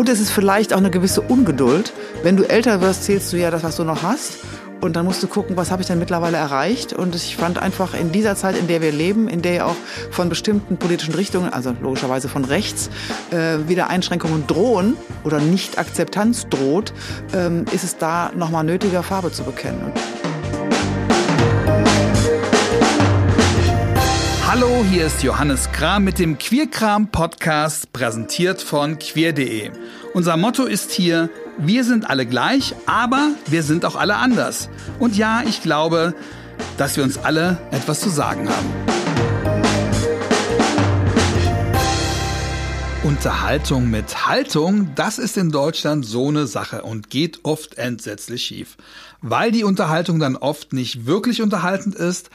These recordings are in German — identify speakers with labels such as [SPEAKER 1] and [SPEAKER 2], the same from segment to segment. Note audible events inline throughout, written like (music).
[SPEAKER 1] Und es ist vielleicht auch eine gewisse Ungeduld. Wenn du älter wirst, zählst du ja das, was du noch hast. Und dann musst du gucken, was habe ich denn mittlerweile erreicht. Und ich fand einfach in dieser Zeit, in der wir leben, in der ja auch von bestimmten politischen Richtungen, also logischerweise von rechts, äh, wieder Einschränkungen drohen oder Nicht-Akzeptanz droht, ähm, ist es da nochmal nötiger, Farbe zu bekennen.
[SPEAKER 2] Hallo, hier ist Johannes Kram mit dem Queerkram Podcast, präsentiert von queer.de. Unser Motto ist hier, wir sind alle gleich, aber wir sind auch alle anders. Und ja, ich glaube, dass wir uns alle etwas zu sagen haben. Unterhaltung mit Haltung, das ist in Deutschland so eine Sache und geht oft entsetzlich schief, weil die Unterhaltung dann oft nicht wirklich unterhaltend ist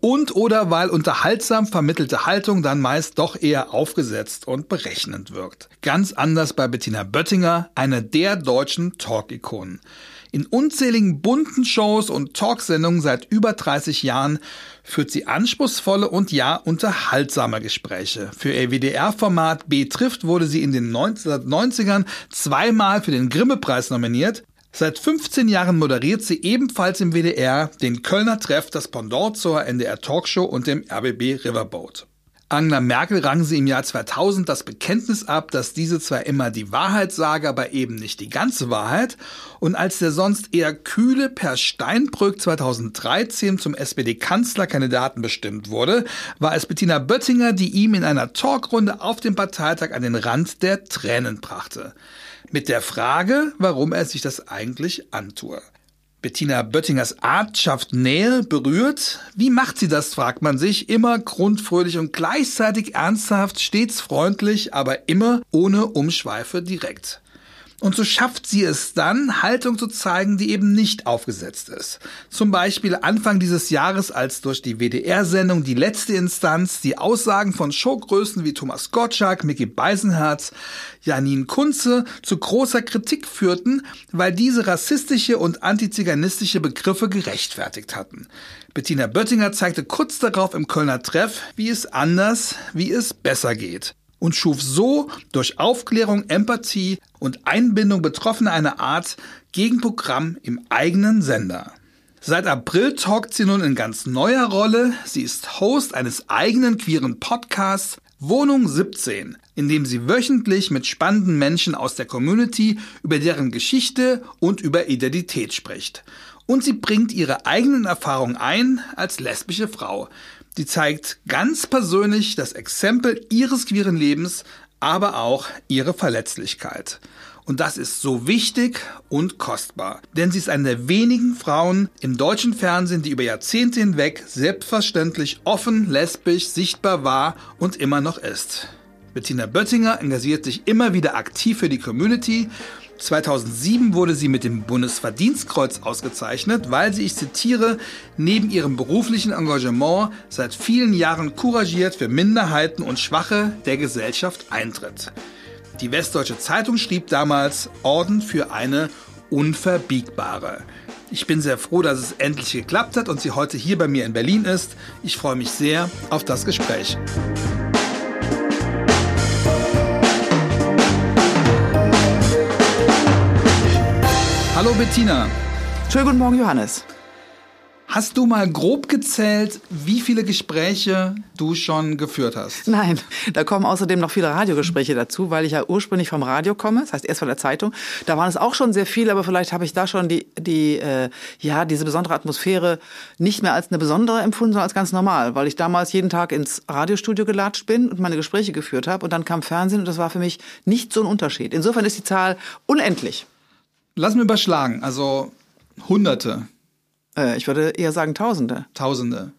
[SPEAKER 2] und oder weil unterhaltsam vermittelte Haltung dann meist doch eher aufgesetzt und berechnend wirkt. Ganz anders bei Bettina Böttinger, einer der deutschen Talk-Ikonen. In unzähligen bunten Shows und Talksendungen seit über 30 Jahren führt sie anspruchsvolle und ja unterhaltsame Gespräche. Für ihr WDR-Format B trifft wurde sie in den 1990ern zweimal für den Grimme-Preis nominiert. Seit 15 Jahren moderiert sie ebenfalls im WDR den Kölner Treff, das Pendant zur NDR Talkshow und dem RBB Riverboat. Angela Merkel rang sie im Jahr 2000 das Bekenntnis ab, dass diese zwar immer die Wahrheit sage, aber eben nicht die ganze Wahrheit. Und als der sonst eher kühle Per Steinbrück 2013 zum SPD-Kanzlerkandidaten bestimmt wurde, war es Bettina Böttinger, die ihm in einer Talkrunde auf dem Parteitag an den Rand der Tränen brachte mit der Frage, warum er sich das eigentlich antue. Bettina Böttingers Art schafft Nähe, berührt. Wie macht sie das, fragt man sich. Immer grundfröhlich und gleichzeitig ernsthaft, stets freundlich, aber immer ohne Umschweife direkt. Und so schafft sie es dann, Haltung zu zeigen, die eben nicht aufgesetzt ist. Zum Beispiel Anfang dieses Jahres, als durch die WDR-Sendung Die letzte Instanz die Aussagen von Showgrößen wie Thomas Gottschalk, Mickey Beisenherz, Janine Kunze zu großer Kritik führten, weil diese rassistische und antiziganistische Begriffe gerechtfertigt hatten. Bettina Böttinger zeigte kurz darauf im Kölner Treff, wie es anders, wie es besser geht und schuf so durch Aufklärung, Empathie und Einbindung Betroffener eine Art Gegenprogramm im eigenen Sender. Seit April talkt sie nun in ganz neuer Rolle. Sie ist Host eines eigenen queeren Podcasts Wohnung 17, in dem sie wöchentlich mit spannenden Menschen aus der Community über deren Geschichte und über Identität spricht. Und sie bringt ihre eigenen Erfahrungen ein als lesbische Frau, die zeigt ganz persönlich das Exempel ihres queeren Lebens, aber auch ihre Verletzlichkeit. Und das ist so wichtig und kostbar. Denn sie ist eine der wenigen Frauen im deutschen Fernsehen, die über Jahrzehnte hinweg selbstverständlich offen, lesbisch, sichtbar war und immer noch ist. Bettina Böttinger engagiert sich immer wieder aktiv für die Community 2007 wurde sie mit dem Bundesverdienstkreuz ausgezeichnet, weil sie, ich zitiere, neben ihrem beruflichen Engagement seit vielen Jahren couragiert für Minderheiten und Schwache der Gesellschaft eintritt. Die Westdeutsche Zeitung schrieb damals Orden für eine Unverbiegbare. Ich bin sehr froh, dass es endlich geklappt hat und sie heute hier bei mir in Berlin ist. Ich freue mich sehr auf das Gespräch. Hallo Bettina.
[SPEAKER 1] Schönen guten Morgen, Johannes.
[SPEAKER 2] Hast du mal grob gezählt, wie viele Gespräche du schon geführt hast?
[SPEAKER 1] Nein, da kommen außerdem noch viele Radiogespräche dazu, weil ich ja ursprünglich vom Radio komme, das heißt erst von der Zeitung. Da waren es auch schon sehr viele, aber vielleicht habe ich da schon die, die äh, ja, diese besondere Atmosphäre nicht mehr als eine besondere empfunden, sondern als ganz normal, weil ich damals jeden Tag ins Radiostudio gelatscht bin und meine Gespräche geführt habe und dann kam Fernsehen und das war für mich nicht so ein Unterschied. Insofern ist die Zahl unendlich.
[SPEAKER 2] Lass mir überschlagen, also Hunderte.
[SPEAKER 1] Äh, ich würde eher sagen Tausende.
[SPEAKER 2] Tausende.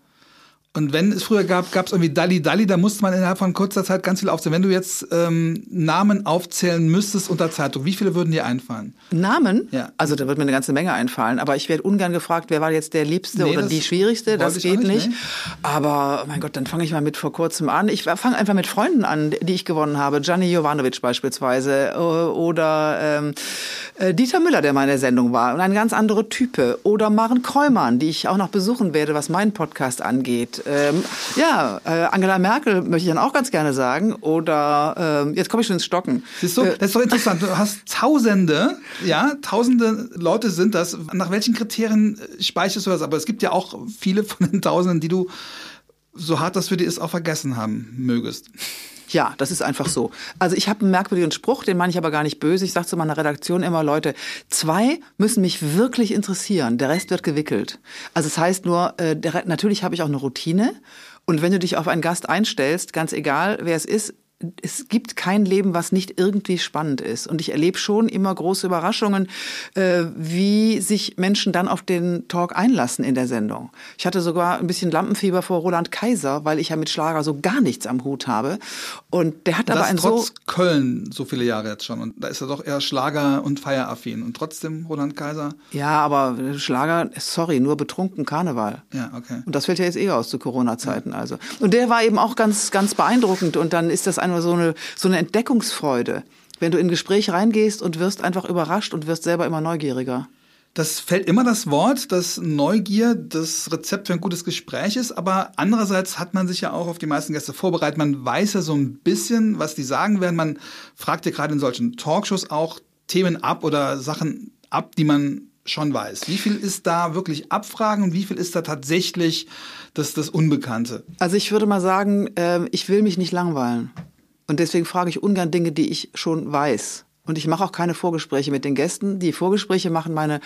[SPEAKER 2] Und wenn es früher gab, gab es irgendwie Dalli Dalli, da musste man innerhalb von kurzer Zeit ganz viel aufzählen. Wenn du jetzt ähm, Namen aufzählen müsstest unter Zeitung, wie viele würden dir einfallen?
[SPEAKER 1] Namen?
[SPEAKER 2] Ja.
[SPEAKER 1] Also da wird mir eine ganze Menge einfallen. Aber ich werde ungern gefragt, wer war jetzt der Liebste nee, oder die Schwierigste. Das geht nicht. nicht. Aber mein Gott, dann fange ich mal mit vor kurzem an. Ich fange einfach mit Freunden an, die ich gewonnen habe. Gianni Jovanovic beispielsweise oder ähm, äh, Dieter Müller, der mal in der Sendung war und ein ganz andere Type. Oder Maren Kräumann, die ich auch noch besuchen werde, was meinen Podcast angeht Und ähm, ja, äh, Angela Merkel möchte ich dann auch ganz gerne sagen. Oder ähm, jetzt komme ich schon ins Stocken.
[SPEAKER 2] Siehst du, das ist doch interessant. Du hast Tausende, ja, Tausende Leute sind das. Nach welchen Kriterien äh, speicherst du das? Aber es gibt ja auch viele von den Tausenden, die du so hart das für dich ist, auch vergessen haben mögest.
[SPEAKER 1] Ja, das ist einfach so. Also ich habe einen merkwürdigen Spruch, den meine ich aber gar nicht böse. Ich sage zu meiner Redaktion immer, Leute, zwei müssen mich wirklich interessieren, der Rest wird gewickelt. Also es das heißt nur, äh, der, natürlich habe ich auch eine Routine. Und wenn du dich auf einen Gast einstellst, ganz egal, wer es ist, es gibt kein Leben, was nicht irgendwie spannend ist. Und ich erlebe schon immer große Überraschungen, äh, wie sich Menschen dann auf den Talk einlassen in der Sendung. Ich hatte sogar ein bisschen Lampenfieber vor Roland Kaiser, weil ich ja mit Schlager so gar nichts am Hut habe. Und der hat
[SPEAKER 2] das
[SPEAKER 1] aber ein
[SPEAKER 2] trotz
[SPEAKER 1] so
[SPEAKER 2] Köln so viele Jahre jetzt schon. Und da ist er doch eher Schlager- und Feieraffin. Und trotzdem Roland Kaiser.
[SPEAKER 1] Ja, aber Schlager, sorry, nur betrunken Karneval.
[SPEAKER 2] Ja, okay.
[SPEAKER 1] Und das fällt ja jetzt eh aus zu Corona-Zeiten. Ja. Also. Und der war eben auch ganz, ganz beeindruckend. Und dann ist das ein einmal so eine, so eine Entdeckungsfreude, wenn du in ein Gespräch reingehst und wirst einfach überrascht und wirst selber immer neugieriger.
[SPEAKER 2] Das fällt immer das Wort, dass Neugier das Rezept für ein gutes Gespräch ist, aber andererseits hat man sich ja auch auf die meisten Gäste vorbereitet. Man weiß ja so ein bisschen, was die sagen werden. Man fragt ja gerade in solchen Talkshows auch Themen ab oder Sachen ab, die man schon weiß. Wie viel ist da wirklich Abfragen und wie viel ist da tatsächlich das, das Unbekannte?
[SPEAKER 1] Also ich würde mal sagen, äh, ich will mich nicht langweilen. Und deswegen frage ich ungern Dinge, die ich schon weiß. Und ich mache auch keine Vorgespräche mit den Gästen. Die Vorgespräche machen meine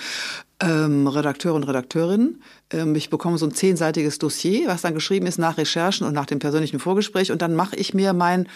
[SPEAKER 1] ähm, Redakteure und Redakteurinnen. Ähm, ich bekomme so ein zehnseitiges Dossier, was dann geschrieben ist nach Recherchen und nach dem persönlichen Vorgespräch. Und dann mache ich mir mein,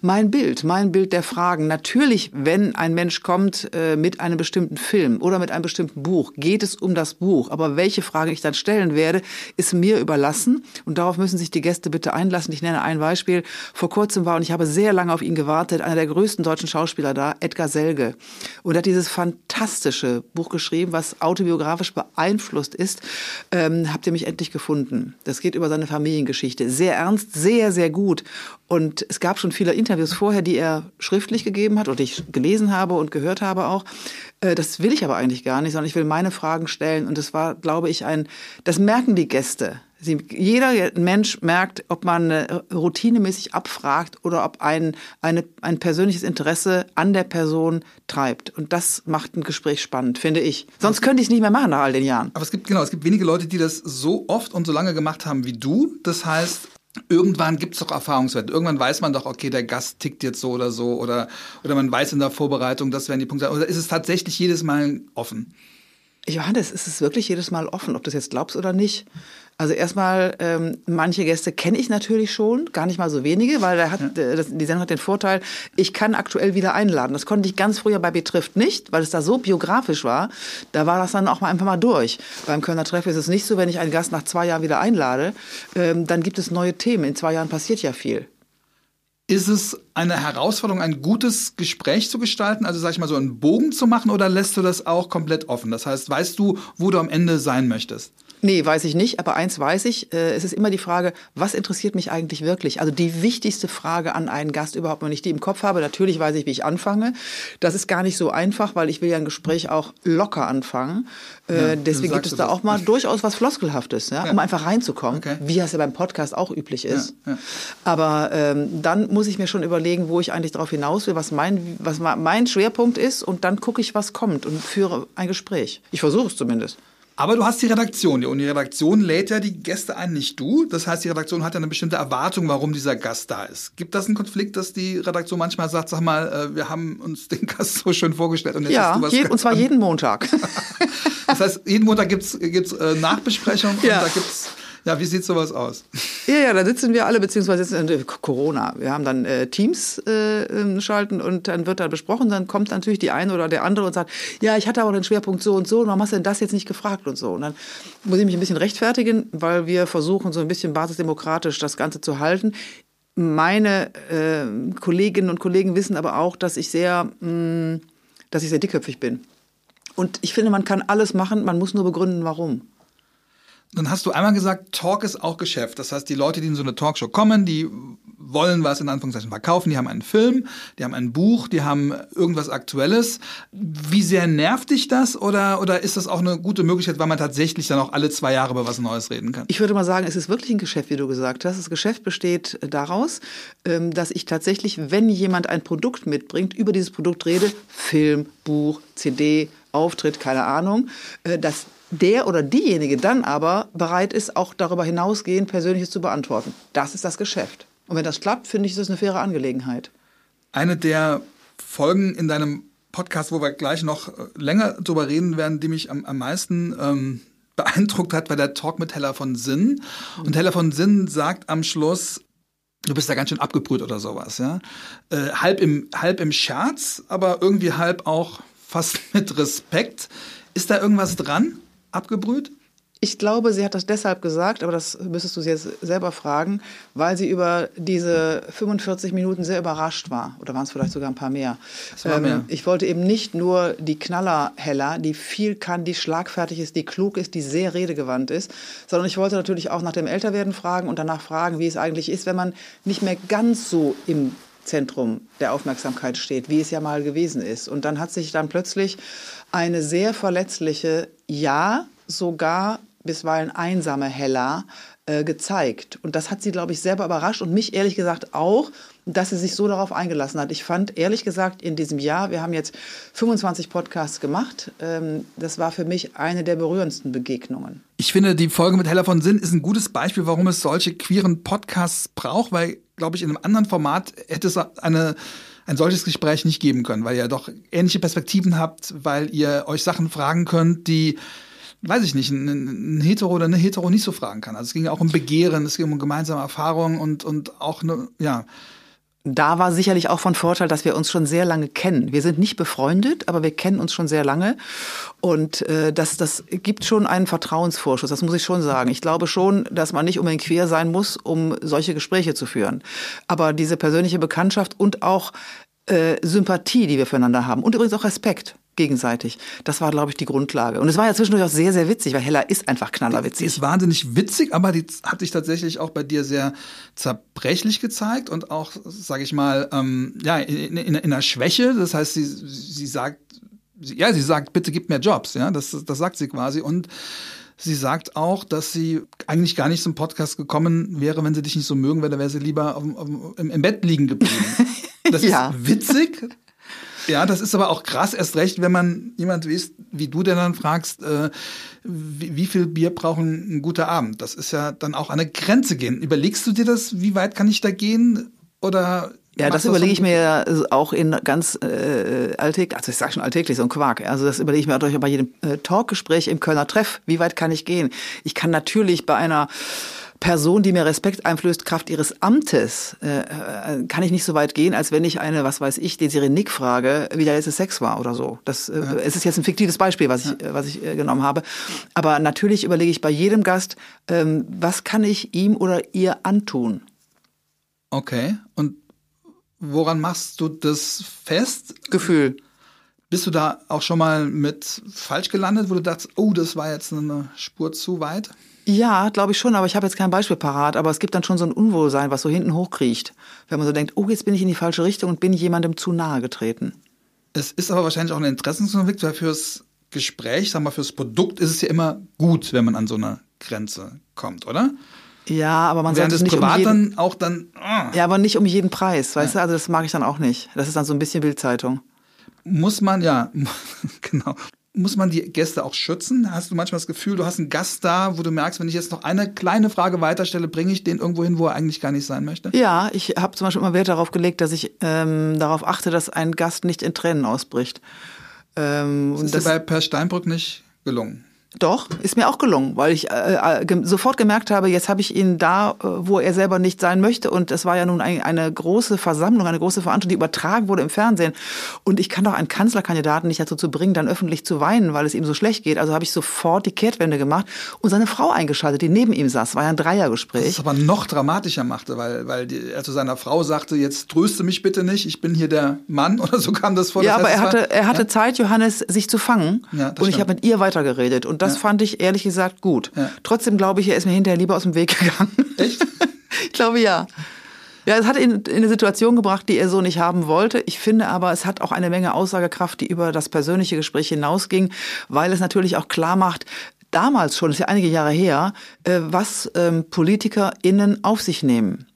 [SPEAKER 1] mein Bild, mein Bild der Fragen. Natürlich, wenn ein Mensch kommt äh, mit einem bestimmten Film oder mit einem bestimmten Buch, geht es um das Buch. Aber welche Fragen ich dann stellen werde, ist mir überlassen. Und darauf müssen sich die Gäste bitte einlassen. Ich nenne ein Beispiel. Vor kurzem war, und ich habe sehr lange auf ihn gewartet, einer der größten deutschen Schauspieler da, Edgar Selge. Und er hat dieses fantastische Buch geschrieben, was autobiografisch beeinflusst ist. Ähm, habt ihr mich endlich gefunden? Das geht über seine Familiengeschichte. Sehr ernst, sehr, sehr gut. Und es gab schon viele Interviews vorher, die er schriftlich gegeben hat und ich gelesen habe und gehört habe auch. Äh, das will ich aber eigentlich gar nicht, sondern ich will meine Fragen stellen. Und das war, glaube ich, ein, das merken die Gäste jeder Mensch merkt, ob man äh, routinemäßig abfragt oder ob ein, eine, ein persönliches Interesse an der Person treibt. Und das macht ein Gespräch spannend, finde ich. Sonst könnte ich es nicht mehr machen nach all den Jahren.
[SPEAKER 2] Aber es gibt, genau, es gibt wenige Leute, die das so oft und so lange gemacht haben wie du. Das heißt, Irgendwann gibt es doch Erfahrungswerte. Irgendwann weiß man doch, okay, der Gast tickt jetzt so oder so oder, oder man weiß in der Vorbereitung, das werden die Punkte. Oder ist es tatsächlich jedes Mal offen?
[SPEAKER 1] Johannes, ist es wirklich jedes Mal offen, ob du das jetzt glaubst oder nicht? Also erstmal, ähm, manche Gäste kenne ich natürlich schon, gar nicht mal so wenige, weil der hat, ja. äh, das, die Sendung hat den Vorteil, ich kann aktuell wieder einladen. Das konnte ich ganz früher bei Betrifft nicht, weil es da so biografisch war. Da war das dann auch mal einfach mal durch. Beim Kölner Treff ist es nicht so, wenn ich einen Gast nach zwei Jahren wieder einlade, ähm, dann gibt es neue Themen. In zwei Jahren passiert ja viel.
[SPEAKER 2] Ist es eine Herausforderung, ein gutes Gespräch zu gestalten, also sag ich mal so einen Bogen zu machen, oder lässt du das auch komplett offen? Das heißt, weißt du, wo du am Ende sein möchtest?
[SPEAKER 1] Nee, weiß ich nicht, aber eins weiß ich, äh, es ist immer die Frage, was interessiert mich eigentlich wirklich? Also die wichtigste Frage an einen Gast überhaupt, wenn ich die im Kopf habe, natürlich weiß ich, wie ich anfange. Das ist gar nicht so einfach, weil ich will ja ein Gespräch auch locker anfangen. Äh, ja, deswegen gibt es da das. auch mal durchaus was Floskelhaftes, ja, ja. um einfach reinzukommen, okay. wie es ja beim Podcast auch üblich ist. Ja, aber ähm, dann muss ich mir schon überlegen, wo ich eigentlich darauf hinaus will, was mein, was mein Schwerpunkt ist und dann gucke ich, was kommt und führe ein Gespräch. Ich versuche es zumindest.
[SPEAKER 2] Aber du hast die Redaktion und die Redaktion lädt ja die Gäste ein, nicht du. Das heißt, die Redaktion hat ja eine bestimmte Erwartung, warum dieser Gast da ist. Gibt das einen Konflikt, dass die Redaktion manchmal sagt, sag mal, äh, wir haben uns den Gast so schön vorgestellt und jetzt
[SPEAKER 1] ja,
[SPEAKER 2] hast du was
[SPEAKER 1] je, und zwar jeden Montag. (laughs)
[SPEAKER 2] das heißt, jeden Montag gibt's gibt's äh, Nachbesprechung ja. und da gibt's (laughs) ja, wie sieht sowas aus?
[SPEAKER 1] Ja, ja, da sitzen wir alle, beziehungsweise sitzen äh, Corona. Wir haben dann äh, Teams äh, ähm, schalten und dann wird da besprochen. Dann kommt natürlich die eine oder der andere und sagt, ja, ich hatte aber den Schwerpunkt so und so, warum hast du denn das jetzt nicht gefragt und so. Und dann muss ich mich ein bisschen rechtfertigen, weil wir versuchen, so ein bisschen basisdemokratisch das Ganze zu halten. Meine äh, Kolleginnen und Kollegen wissen aber auch, dass ich sehr, mh, mm, dass ich sehr dickköpfig bin. Und ich finde, man kann alles machen, man muss nur begründen, warum.
[SPEAKER 2] Dann hast du einmal gesagt, Talk ist auch Geschäft. Das heißt, die Leute, die in so eine Talkshow kommen, die wollen was in Anführungszeichen verkaufen, die haben einen Film, die haben ein Buch, die haben irgendwas Aktuelles. Wie sehr nervt dich das oder, oder ist das auch eine gute Möglichkeit, weil man tatsächlich dann auch alle zwei Jahre über was Neues reden kann?
[SPEAKER 1] Ich würde mal sagen, es ist wirklich ein Geschäft, wie du gesagt hast. Das Geschäft besteht daraus, ähm, dass ich tatsächlich, wenn jemand ein Produkt mitbringt, über dieses Produkt rede, Film, Buch, CD, Auftritt, keine Ahnung, äh, dass der oder diejenige dann aber bereit ist, auch darüber hinausgehend Persönliches zu beantworten. Das ist das Geschäft. Und wenn das klappt, finde ich, ist das eine faire Angelegenheit.
[SPEAKER 2] Eine der Folgen in deinem Podcast, wo wir gleich noch äh, länger drüber reden werden, die mich am, am meisten ähm, beeindruckt hat, war der Talk mit Hella von Sinn. Und Hella von Sinn sagt am Schluss, du bist da ganz schön abgebrüht oder sowas, ja. Äh, halb, im, halb im Scherz, aber irgendwie halb auch fast (laughs) mit Respekt. Ist da irgendwas dran? Abgebrüht?
[SPEAKER 1] Ich glaube, sie hat das deshalb gesagt, aber das müsstest du sie jetzt selber fragen, weil sie über diese 45 Minuten sehr überrascht war. Oder waren es vielleicht sogar ein paar mehr?
[SPEAKER 2] war mehr. Ähm,
[SPEAKER 1] ich wollte eben nicht nur die Knallerheller, die viel kann, die schlagfertig ist, die klug ist, die sehr redegewandt ist, sondern ich wollte natürlich auch nach dem Älterwerden fragen und danach fragen, wie es eigentlich ist, wenn man nicht mehr ganz so im Zentrum der Aufmerksamkeit steht, wie es ja mal gewesen ist. Und dann hat sich dann plötzlich eine sehr verletzliche, ja, sogar bisweilen einsame Hella äh, gezeigt. Und das hat sie, glaube ich, selber überrascht und mich ehrlich gesagt auch, dass sie sich so darauf eingelassen hat. Ich fand ehrlich gesagt in diesem Jahr, wir haben jetzt 25 Podcasts gemacht, ähm, das war für mich eine der berührendsten Begegnungen.
[SPEAKER 2] Ich finde, die Folge mit Hella von Sinn ist ein gutes Beispiel, warum es solche queeren Podcasts braucht, weil, glaube ich, in einem anderen Format hätte es eine ein solches Gespräch nicht geben können, weil ihr doch ähnliche Perspektiven habt, weil ihr euch Sachen fragen könnt, die weiß ich nicht, ein, ein Hetero oder eine Hetero nicht so fragen kann. Also es ging auch um Begehren, es ging um gemeinsame Erfahrungen und, und auch eine, ja.
[SPEAKER 1] Da war sicherlich auch von Vorteil, dass wir uns schon sehr lange kennen. Wir sind nicht befreundet, aber wir kennen uns schon sehr lange. Und äh, das, das gibt schon einen Vertrauensvorschuss, das muss ich schon sagen. Ich glaube schon, dass man nicht unbedingt queer sein muss, um solche Gespräche zu führen. Aber diese persönliche Bekanntschaft und auch äh, Sympathie, die wir füreinander haben und übrigens auch Respekt gegenseitig. Das war, glaube ich, die Grundlage. Und es war ja zwischendurch auch sehr, sehr witzig, weil Hella ist einfach knallerwitzig.
[SPEAKER 2] Die ist wahnsinnig witzig, aber die hat sich tatsächlich auch bei dir sehr zerbrechlich gezeigt und auch, sage ich mal, ähm, ja, in, in, in einer Schwäche. Das heißt, sie, sie sagt, sie, ja, sie sagt, bitte gib mir Jobs, ja, das, das sagt sie quasi und Sie sagt auch, dass sie eigentlich gar nicht zum Podcast gekommen wäre, wenn sie dich nicht so mögen würde, wäre sie lieber auf, auf, im, im Bett liegen geblieben. (laughs) Das ja. ist witzig, ja, das ist aber auch krass, erst recht, wenn man jemand wie, wie du, der dann fragst, äh, wie, wie, viel Bier brauchen ein guter Abend? Das ist ja dann auch an eine Grenze gehen. Überlegst du dir das, wie weit kann ich da gehen? Oder
[SPEAKER 1] ja, das überlege ich mir auch in ganz äh, alltäglich, also ich sage schon alltäglich, so ein Quark. Also das überlege ich mir auch bei jedem äh, Talkgespräch im Kölner Treff. Wie weit kann ich gehen? Ich kann natürlich bei einer Person, die mir Respekt einflößt, Kraft ihres Amtes, äh, äh, kann ich nicht so weit gehen, als wenn ich eine, was weiß ich, Desiree Nick frage, wie der letzte Sex war oder so. Das äh, ja. es ist jetzt ein fiktives Beispiel, was ich, ja. was ich äh, genommen habe. Aber natürlich überlege ich bei jedem Gast, ähm, was kann ich ihm oder ihr antun?
[SPEAKER 2] Okay. Und woran machst du das fest?
[SPEAKER 1] Gefühl.
[SPEAKER 2] Bist du da auch schon mal mit falsch gelandet, wo du dachtest, oh, das war jetzt eine Spur zu weit?
[SPEAKER 1] Ja, glaube ich schon, aber ich habe jetzt kein Beispiel parat. Aber es gibt dann schon so ein Unwohlsein, was so hinten hochkriecht. Wenn man so denkt, oh, jetzt bin ich in die falsche Richtung und bin jemandem zu nahe getreten.
[SPEAKER 2] Es ist aber wahrscheinlich auch ein Interessenkonflikt, weil fürs Gespräch, sagen wir, fürs Produkt ist es ja immer gut, wenn man an so eine Grenze kommt, oder?
[SPEAKER 1] Ja, aber man sollte
[SPEAKER 2] es
[SPEAKER 1] nicht
[SPEAKER 2] privat
[SPEAKER 1] um jeden,
[SPEAKER 2] dann auch dann.
[SPEAKER 1] Oh. Ja, aber nicht um jeden Preis, weißt ja. du? Also das mag ich dann auch nicht. Das ist dann so ein bisschen Bildzeitung.
[SPEAKER 2] Muss man ja, (laughs) genau muss man die Gäste auch schützen? Hast du manchmal das Gefühl, du hast einen Gast da, wo du merkst, wenn ich jetzt noch eine kleine Frage weiterstelle, bringe ich den irgendwo hin, wo er eigentlich gar nicht sein möchte?
[SPEAKER 1] Ja, ich habe zum Beispiel immer Wert darauf gelegt, dass ich ähm, darauf achte, dass ein Gast nicht in Tränen ausbricht.
[SPEAKER 2] Ähm, das ist das, bei Per Steinbrück nicht gelungen.
[SPEAKER 1] Doch, ist mir auch gelungen, weil ich äh, äh, ge sofort gemerkt habe, jetzt habe ich ihn da, äh, wo er selber nicht sein möchte. Und es war ja nun ein, eine große Versammlung, eine große Veranstaltung, die übertragen wurde im Fernsehen. Und ich kann doch einen Kanzlerkandidaten nicht dazu zu bringen, dann öffentlich zu weinen, weil es ihm so schlecht geht. Also habe ich sofort die Kehrtwende gemacht und seine Frau eingeschaltet, die neben ihm saß. War ja ein Dreiergespräch. Das
[SPEAKER 2] aber noch dramatischer machte, weil, weil die, er zu seiner Frau sagte, jetzt tröste mich bitte nicht, ich bin hier der Mann (laughs) oder so kam das vor.
[SPEAKER 1] Ja, aber er hatte, er hatte ja? Zeit, Johannes, sich zu fangen. Ja, und ich habe mit ihr weitergeredet. Und das ja. fand ich ehrlich gesagt gut. Ja. Trotzdem glaube ich, er ist mir hinterher lieber aus dem Weg gegangen.
[SPEAKER 2] Echt? (laughs)
[SPEAKER 1] ich glaube ja. Ja, es hat ihn in eine Situation gebracht, die er so nicht haben wollte. Ich finde aber, es hat auch eine Menge Aussagekraft, die über das persönliche Gespräch hinausging, weil es natürlich auch klar macht, damals schon, ist ja einige Jahre her, äh, was ähm, PolitikerInnen auf sich nehmen.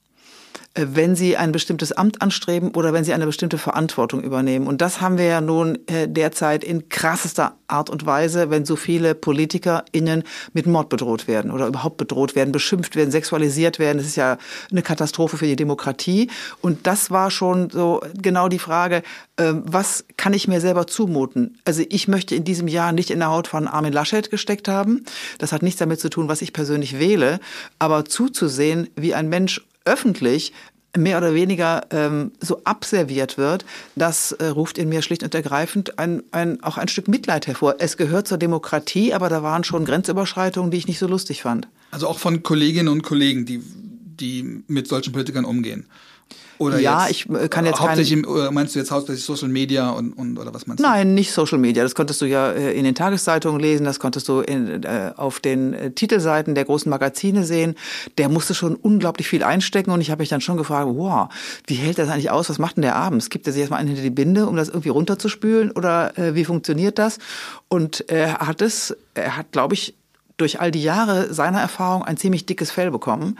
[SPEAKER 1] Äh, wenn sie ein bestimmtes Amt anstreben oder wenn sie eine bestimmte Verantwortung übernehmen. Und das haben wir ja nun äh, derzeit in krassester Art und Weise, wenn so viele PolitikerInnen mit Mord bedroht werden oder überhaupt bedroht werden, beschimpft werden, sexualisiert werden. Das ist ja eine Katastrophe für die Demokratie. Und das war schon so genau die Frage, ähm, was kann ich mir selber zumuten? Also ich möchte in diesem Jahr nicht in der Haut von Armin Laschet gesteckt haben. Das hat nichts damit zu tun, was ich persönlich wähle. Aber zuzusehen, wie ein Mensch öffentlich mehr oder weniger ähm, so abserviert wird, das äh, ruft in mir schlicht und ergreifend ein, ein, auch ein Stück Mitleid hervor. Es gehört zur Demokratie, aber da waren schon Grenzüberschreitungen, die ich nicht so lustig fand.
[SPEAKER 2] Also auch von Kolleginnen und Kollegen, die, die mit solchen Politikern umgehen. Oder
[SPEAKER 1] ja, ich äh, kann jetzt
[SPEAKER 2] hauptsächlich kein, meinst du jetzt hauptsächlich Social Media und, und oder was meinst
[SPEAKER 1] du? Nein, nicht Social Media. Das konntest du ja äh, in den Tageszeitungen lesen, das konntest du in, äh, auf den äh, Titelseiten der großen Magazine sehen. Der musste schon unglaublich viel einstecken und ich habe mich dann schon gefragt, wow, wie hält das eigentlich aus? Was macht denn der abends? Gibt er sich erstmal einen hinter die Binde, um das irgendwie runterzuspülen oder äh, wie funktioniert das? Und er hat es, er hat, glaube ich, durch all die Jahre seiner Erfahrung ein ziemlich dickes Fell bekommen.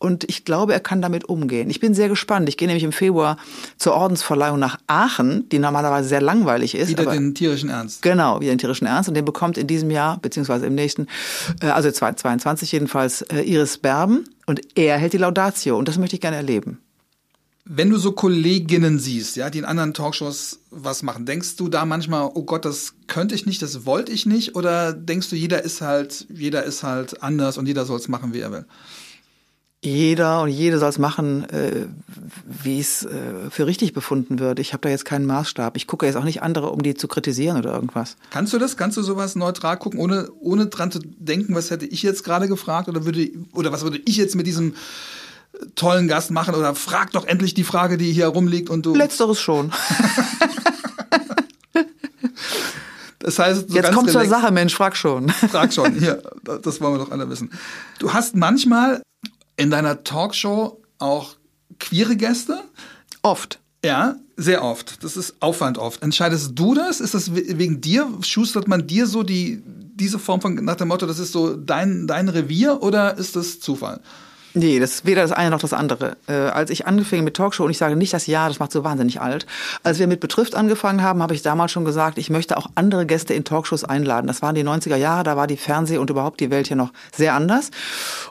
[SPEAKER 1] Und ich glaube, er kann damit umgehen. Ich bin sehr gespannt. Ich gehe nämlich im Februar zur Ordensverleihung nach Aachen, die normalerweise sehr langweilig ist.
[SPEAKER 2] Wieder den tierischen Ernst.
[SPEAKER 1] Genau, wieder den tierischen Ernst. Und den bekommt in diesem Jahr, beziehungsweise im nächsten, äh, also 2022 jedenfalls, äh, Iris Berben. Und er hält die Laudatio. Und das möchte ich gerne erleben.
[SPEAKER 2] Wenn du so Kolleginnen siehst, ja, die in anderen Talkshows was machen, denkst du da manchmal, oh Gott, das könnte ich nicht, das wollte ich nicht, oder denkst du, jeder ist halt, jeder ist halt anders und jeder soll es machen, wie er will?
[SPEAKER 1] Jeder und jede soll es machen, äh, wie es äh, für richtig befunden wird. Ich habe da jetzt keinen Maßstab. Ich gucke jetzt auch nicht andere, um die zu kritisieren oder irgendwas.
[SPEAKER 2] Kannst du das? Kannst du sowas neutral gucken, ohne, ohne dran zu denken, was hätte ich jetzt gerade gefragt oder würde oder was würde ich jetzt mit diesem tollen Gast machen oder frag doch endlich die Frage, die hier rumliegt und du.
[SPEAKER 1] Letzteres schon. (laughs)
[SPEAKER 2] Das heißt,
[SPEAKER 1] so jetzt kommt zur Sache, Mensch, frag schon.
[SPEAKER 2] Frag schon, hier, das wollen wir doch alle wissen. Du hast manchmal in deiner Talkshow auch queere Gäste?
[SPEAKER 1] Oft.
[SPEAKER 2] Ja, sehr oft. Das ist Aufwand oft. Entscheidest du das? Ist das wegen dir? Schustert man dir so die, diese Form von, nach dem Motto, das ist so dein, dein Revier oder ist das Zufall?
[SPEAKER 1] Nee, das ist weder das eine noch das andere. Äh, als ich angefangen mit Talkshow, und ich sage nicht das Jahr, das macht so wahnsinnig alt, als wir mit Betrifft angefangen haben, habe ich damals schon gesagt, ich möchte auch andere Gäste in Talkshows einladen. Das waren die 90er Jahre, da war die Fernseh- und überhaupt die Welt hier noch sehr anders.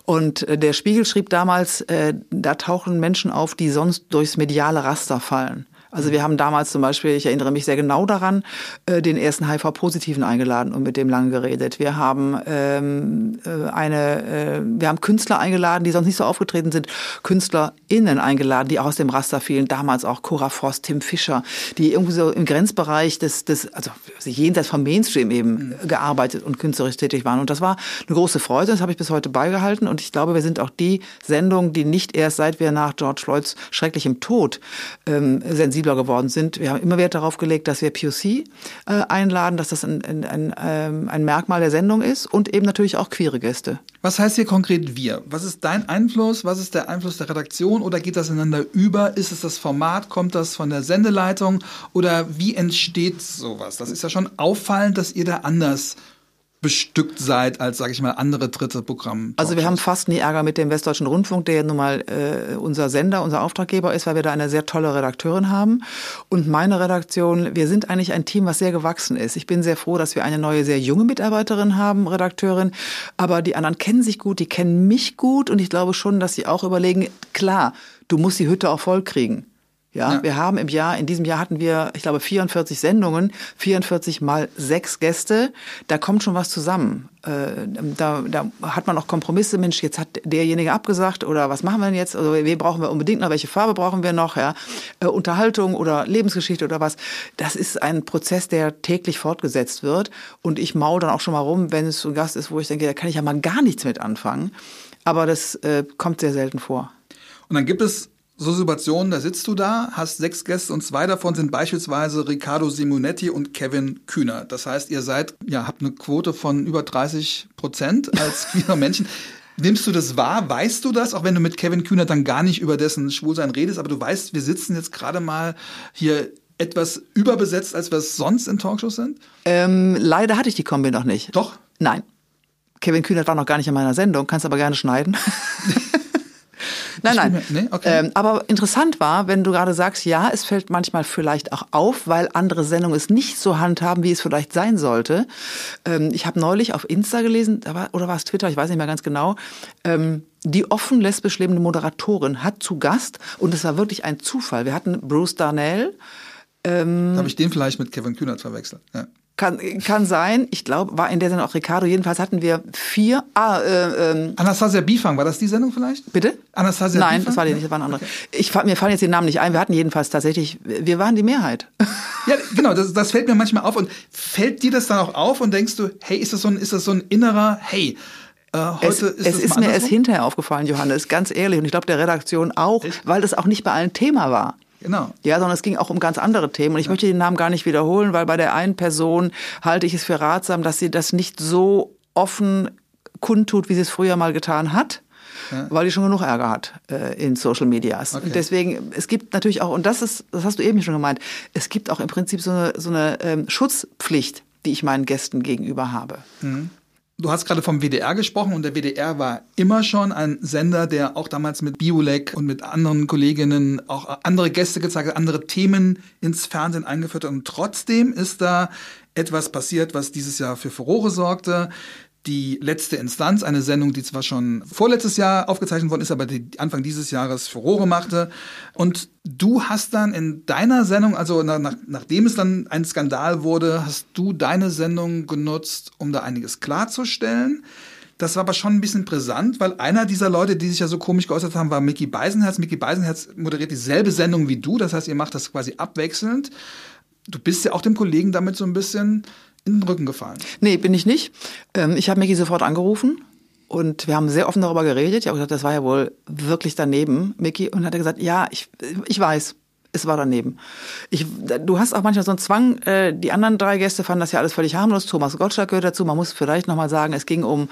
[SPEAKER 1] Und äh, der Spiegel schrieb damals, äh, da tauchen Menschen auf, die sonst durchs mediale Raster fallen. Also wir haben damals zum Beispiel, ich erinnere mich sehr genau daran, äh, den ersten HIV-Positiven eingeladen und mit dem lange geredet. Wir haben ähm, äh, eine, äh, wir haben Künstler eingeladen, die sonst nicht so aufgetreten sind, KünstlerInnen eingeladen, die auch aus dem Raster fielen. Damals auch Cora Frost, Tim Fischer, die irgendwie so im Grenzbereich des, des also jenseits vom Mainstream eben mhm. gearbeitet und künstlerisch tätig waren. Und das war eine große Freude. Das habe ich bis heute beigehalten. Und ich glaube, wir sind auch die Sendung, die nicht erst seit wir nach George Floyds schrecklichem Tod ähm, sensibel sensibler geworden sind. Wir haben immer Wert darauf gelegt, dass wir POC äh, einladen, dass das ein, ein, ein, ähm, ein Merkmal der Sendung ist und eben natürlich auch queere Gäste.
[SPEAKER 2] Was heißt hier konkret wir? Was ist dein Einfluss? Was ist der Einfluss der Redaktion? Oder geht das ineinander über? Ist es das Format? Kommt das von der Sendeleitung? Oder wie entsteht sowas? Das ist ja schon auffallend, dass ihr da anders bestückt seid als, sage ich mal, andere dritte Programm.
[SPEAKER 1] Also wir haben fast nie Ärger mit dem Westdeutschen Rundfunk, der ja nun mal äh, unser Sender, unser Auftraggeber ist, weil wir da eine sehr tolle Redakteurin haben. Und meine Redaktion, wir sind eigentlich ein Team, was sehr gewachsen ist. Ich bin sehr froh, dass wir eine neue, sehr junge Mitarbeiterin haben, Redakteurin. Aber die anderen kennen sich gut, die kennen mich gut und ich glaube schon, dass sie auch überlegen, klar, du musst die Hütte auch voll kriegen. Ja, ja, wir haben im Jahr, in diesem Jahr hatten wir, ich glaube, 44 Sendungen, 44 mal sechs Gäste. Da kommt schon was zusammen. Äh, da, da hat man auch Kompromisse. Mensch, jetzt hat derjenige abgesagt oder was machen wir denn jetzt? Also, wen brauchen wir unbedingt noch? Welche Farbe brauchen wir noch? Ja, äh, Unterhaltung oder Lebensgeschichte oder was? Das ist ein Prozess, der täglich fortgesetzt wird. Und ich maul dann auch schon mal rum, wenn es so ein Gast ist, wo ich denke, da kann ich ja mal gar nichts mit anfangen. Aber das äh, kommt sehr selten vor.
[SPEAKER 2] Und dann gibt es so Situationen, da sitzt du da, hast sechs Gäste und zwei davon sind beispielsweise Riccardo Simonetti und Kevin Kühner. Das heißt, ihr seid, ja, habt eine Quote von über 30 Prozent als (laughs) queer Menschen. Nimmst du das wahr? Weißt du das? Auch wenn du mit Kevin Kühner dann gar nicht über dessen Schwulsein redest, aber du weißt, wir sitzen jetzt gerade mal hier etwas überbesetzt, als wir es sonst in Talkshows sind?
[SPEAKER 1] Ähm, leider hatte ich die Kombi noch nicht.
[SPEAKER 2] Doch?
[SPEAKER 1] Nein. Kevin Kühnert war noch gar nicht in meiner Sendung, kannst aber gerne schneiden. (laughs) Nein, nein. Nee? Okay. Ähm, aber interessant war, wenn du gerade sagst, ja, es fällt manchmal vielleicht auch auf, weil andere Sendungen es nicht so handhaben, wie es vielleicht sein sollte. Ähm, ich habe neulich auf Insta gelesen, oder war es Twitter, ich weiß nicht mehr ganz genau, ähm, die offen lesbisch lebende Moderatorin hat zu Gast, und es war wirklich ein Zufall, wir hatten Bruce Darnell.
[SPEAKER 2] Ähm, Habe ich den vielleicht mit Kevin Kühnert verwechselt? Ja.
[SPEAKER 1] Kann, kann sein. Ich glaube, war in der Sendung auch Ricardo. Jedenfalls hatten wir vier. Ah, äh,
[SPEAKER 2] ähm, Anastasia Bifang, war das die Sendung vielleicht?
[SPEAKER 1] Bitte?
[SPEAKER 2] Anastasia
[SPEAKER 1] Nein, Bifang? das war die nicht, das war eine andere. Okay. Ich, mir fallen jetzt die Namen nicht ein. Wir hatten jedenfalls tatsächlich, wir waren die Mehrheit.
[SPEAKER 2] Ja, genau, das, das fällt mir manchmal auf. Und fällt dir das dann auch auf und denkst du, hey, ist das so ein, ist das so ein innerer, hey,
[SPEAKER 1] äh, heute es, ist es ist mir erst hinterher aufgefallen, Johannes, ganz ehrlich. Und ich glaube, der Redaktion auch, Echt? weil das auch nicht bei allen Thema war.
[SPEAKER 2] Genau.
[SPEAKER 1] Ja, sondern es ging auch um ganz andere Themen. Und ich ja. möchte den Namen gar nicht wiederholen, weil bei der einen Person halte ich es für ratsam, dass sie das nicht so offen kundtut, wie sie es früher mal getan hat. Ja. weil die schon genug Ärger hat äh, in Social Medias. Okay. Und deswegen, es gibt natürlich auch, und das ist, das hast du eben schon gemeint, es gibt auch im Prinzip so eine, so eine ähm, Schutzpflicht, die ich meinen Gästen gegenüber habe.
[SPEAKER 2] Mhm. Du hast gerade vom WDR gesprochen und der WDR war immer schon ein Sender, der auch damals mit Biolek und mit anderen Kolleginnen auch andere Gäste gezeigt hat, andere Themen ins Fernsehen eingeführt hat. Und trotzdem ist da etwas passiert, was dieses Jahr für Furore sorgte die letzte Instanz, eine Sendung, die zwar schon vorletztes Jahr aufgezeichnet worden ist, aber die Anfang dieses Jahres Furore machte. Und du hast dann in deiner Sendung, also nach, nachdem es dann ein Skandal wurde, hast du deine Sendung genutzt, um da einiges klarzustellen. Das war aber schon ein bisschen brisant, weil einer dieser Leute, die sich ja so komisch geäußert haben, war Mickey Beisenherz. Mickey Beisenherz moderiert dieselbe Sendung wie du, das heißt, ihr macht das quasi abwechselnd. Du bist ja auch dem Kollegen damit so ein bisschen in den Rücken gefallen?
[SPEAKER 1] Nee, bin ich nicht. Ähm, ich habe Mickey sofort angerufen und wir haben sehr offen darüber geredet. Ich habe gesagt, das war ja wohl wirklich daneben, Mickey. Und hat er gesagt, ja, ich, ich weiß es war daneben. Ich, du hast auch manchmal so einen Zwang. Äh, die anderen drei Gäste fanden das ja alles völlig harmlos. Thomas Gottschalk gehört dazu. Man muss vielleicht noch mal sagen, es ging um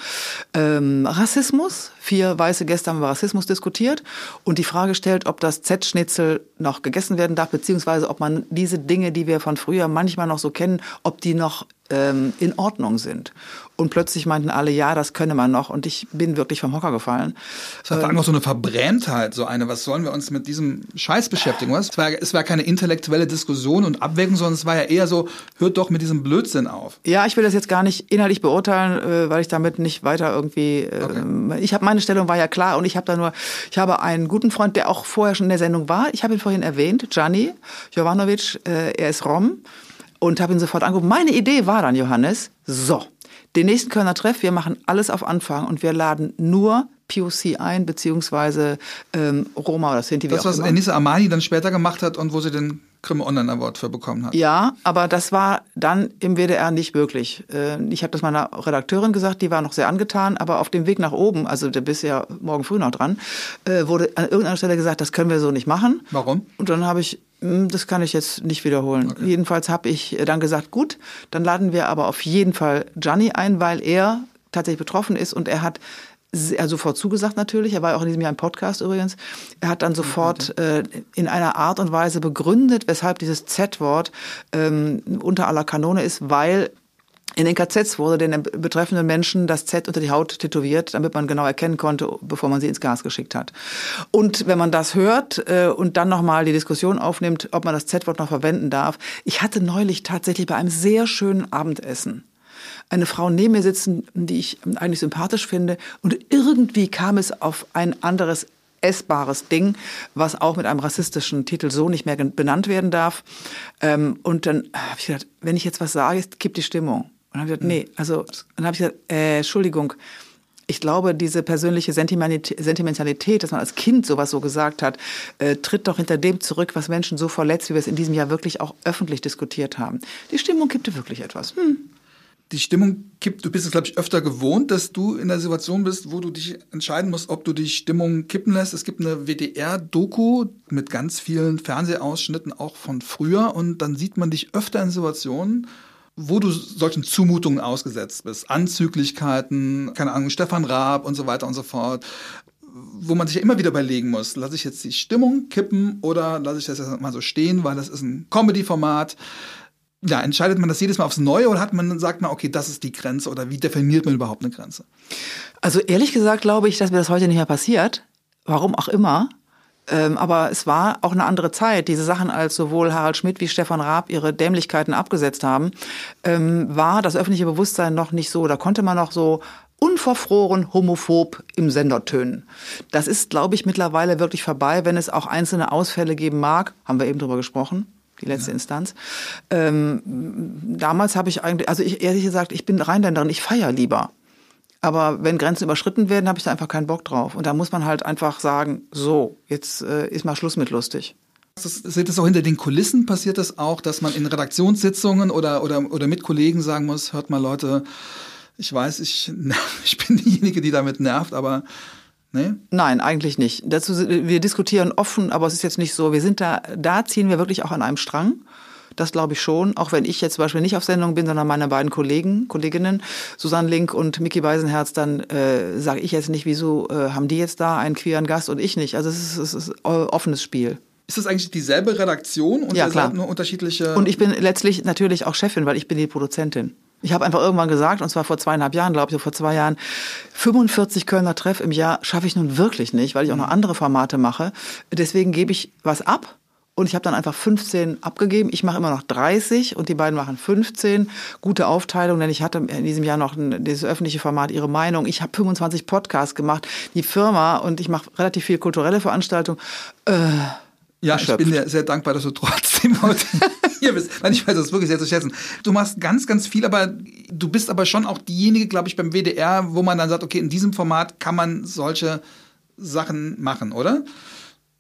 [SPEAKER 1] ähm, Rassismus. Vier weiße Gäste haben über Rassismus diskutiert und die Frage stellt, ob das Z-Schnitzel noch gegessen werden darf, beziehungsweise ob man diese Dinge, die wir von früher manchmal noch so kennen, ob die noch ähm, in Ordnung sind. Und plötzlich meinten alle, ja, das könne man noch. Und ich bin wirklich vom Hocker gefallen.
[SPEAKER 2] Es war ähm, auch so eine Verbrämtheit, so eine, was sollen wir uns mit diesem Scheiß beschäftigen? Was? Es, war, es war keine intellektuelle Diskussion und Abwägung, sondern es war ja eher so, hört doch mit diesem Blödsinn auf.
[SPEAKER 1] Ja, ich will das jetzt gar nicht inhaltlich beurteilen, äh, weil ich damit nicht weiter irgendwie. Äh, okay. Ich habe meine Stellung war ja klar und ich habe da nur, ich habe einen guten Freund, der auch vorher schon in der Sendung war. Ich habe ihn vorhin erwähnt, Gianni Jovanovic, äh, er ist Rom und habe ihn sofort angerufen. Meine Idee war dann, Johannes, so, den nächsten Kölner Treff, wir machen alles auf Anfang und wir laden nur POC ein, beziehungsweise ähm, Roma oder Sinti.
[SPEAKER 2] Das, was Enisa Amani dann später gemacht hat und wo sie den Grimme Online Award für bekommen hat.
[SPEAKER 1] Ja, aber das war dann im WDR nicht möglich. Äh, ich habe das meiner Redakteurin gesagt, die war noch sehr angetan, aber auf dem Weg nach oben, also du bist ja morgen früh noch dran, äh, wurde an irgendeiner Stelle gesagt, das können wir so nicht machen.
[SPEAKER 2] Warum?
[SPEAKER 1] Und dann habe ich das kann ich jetzt nicht wiederholen. Okay. Jedenfalls habe ich dann gesagt, gut, dann laden wir aber auf jeden Fall Gianni ein, weil er tatsächlich betroffen ist und er hat er sofort zugesagt natürlich. Er war auch in diesem Jahr im Podcast übrigens. Er hat dann sofort äh, in einer Art und Weise begründet, weshalb dieses Z-Wort ähm, unter aller Kanone ist, weil in den KZs wurde den betreffenden Menschen das Z unter die Haut tätowiert, damit man genau erkennen konnte, bevor man sie ins Gas geschickt hat. Und wenn man das hört äh, und dann nochmal die Diskussion aufnimmt, ob man das Z-Wort noch verwenden darf. Ich hatte neulich tatsächlich bei einem sehr schönen Abendessen eine Frau neben mir sitzen, die ich eigentlich sympathisch finde. Und irgendwie kam es auf ein anderes essbares Ding, was auch mit einem rassistischen Titel so nicht mehr benannt werden darf. Ähm, und dann habe ich gedacht, wenn ich jetzt was sage, kippt die Stimmung. Und habe ich gesagt, nee, also dann habe ich gesagt, äh, Entschuldigung, ich glaube, diese persönliche Sentimentalität, dass man als Kind sowas so gesagt hat, äh, tritt doch hinter dem zurück, was Menschen so verletzt, wie wir es in diesem Jahr wirklich auch öffentlich diskutiert haben. Die Stimmung kippte wirklich etwas. Hm.
[SPEAKER 2] die Stimmung kippt. Du bist es, glaube ich, öfter gewohnt, dass du in der Situation bist, wo du dich entscheiden musst, ob du die Stimmung kippen lässt. Es gibt eine WDR-Doku mit ganz vielen Fernsehausschnitten auch von früher und dann sieht man dich öfter in Situationen, wo du solchen Zumutungen ausgesetzt bist. Anzüglichkeiten, keine Ahnung, Stefan Raab und so weiter und so fort wo man sich ja immer wieder überlegen muss, lasse ich jetzt die Stimmung kippen oder lasse ich das jetzt mal so stehen, weil das ist ein Comedy-Format ja, entscheidet man das jedes Mal aufs Neue oder hat man, sagt man, okay, das ist die Grenze oder wie definiert man überhaupt eine Grenze?
[SPEAKER 1] Also ehrlich gesagt glaube ich, dass mir das heute nicht mehr passiert. Warum auch immer. Ähm, aber es war auch eine andere Zeit. Diese Sachen, als sowohl Harald Schmidt wie Stefan Raab ihre Dämlichkeiten abgesetzt haben, ähm, war das öffentliche Bewusstsein noch nicht so. Da konnte man noch so unverfroren homophob im Sender tönen. Das ist, glaube ich, mittlerweile wirklich vorbei, wenn es auch einzelne Ausfälle geben mag. Haben wir eben drüber gesprochen die letzte ja. Instanz. Ähm, damals habe ich eigentlich, also ich ehrlich gesagt, ich bin Rheinländerin, ich feiere lieber. Aber wenn Grenzen überschritten werden, habe ich da einfach keinen Bock drauf. Und da muss man halt einfach sagen, so, jetzt äh, ist mal Schluss mit lustig.
[SPEAKER 2] Seht das auch hinter den Kulissen passiert das auch, dass man in Redaktionssitzungen oder, oder, oder mit Kollegen sagen muss, hört mal Leute, ich weiß, ich, (laughs) ich bin diejenige, die damit nervt, aber
[SPEAKER 1] Nee? Nein, eigentlich nicht. Dazu, wir diskutieren offen, aber es ist jetzt nicht so. Wir sind da, da ziehen wir wirklich auch an einem Strang. Das glaube ich schon, auch wenn ich jetzt zum Beispiel nicht auf Sendung bin, sondern meine beiden Kollegen, Kolleginnen, Susanne Link und Mickey Weisenherz, dann äh, sage ich jetzt nicht, wieso äh, haben die jetzt da einen queeren Gast und ich nicht. Also es ist, es ist ein offenes Spiel.
[SPEAKER 2] Ist das eigentlich dieselbe Redaktion und
[SPEAKER 1] ja, klar.
[SPEAKER 2] nur unterschiedliche?
[SPEAKER 1] Und ich bin letztlich natürlich auch Chefin, weil ich bin die Produzentin. Ich habe einfach irgendwann gesagt, und zwar vor zweieinhalb Jahren, glaube ich, vor zwei Jahren, 45 Kölner Treff im Jahr schaffe ich nun wirklich nicht, weil ich auch noch andere Formate mache. Deswegen gebe ich was ab. Und ich habe dann einfach 15 abgegeben. Ich mache immer noch 30 und die beiden machen 15. Gute Aufteilung, denn ich hatte in diesem Jahr noch ein, dieses öffentliche Format Ihre Meinung. Ich habe 25 Podcasts gemacht, die Firma und ich mache relativ viel kulturelle Veranstaltungen. Äh,
[SPEAKER 2] ja, erschöpft. ich bin dir sehr dankbar, dass du trotzdem heute (laughs) hier bist. Nein, ich weiß das wirklich sehr zu schätzen. Du machst ganz, ganz viel, aber du bist aber schon auch diejenige, glaube ich, beim WDR, wo man dann sagt, okay, in diesem Format kann man solche Sachen machen, oder?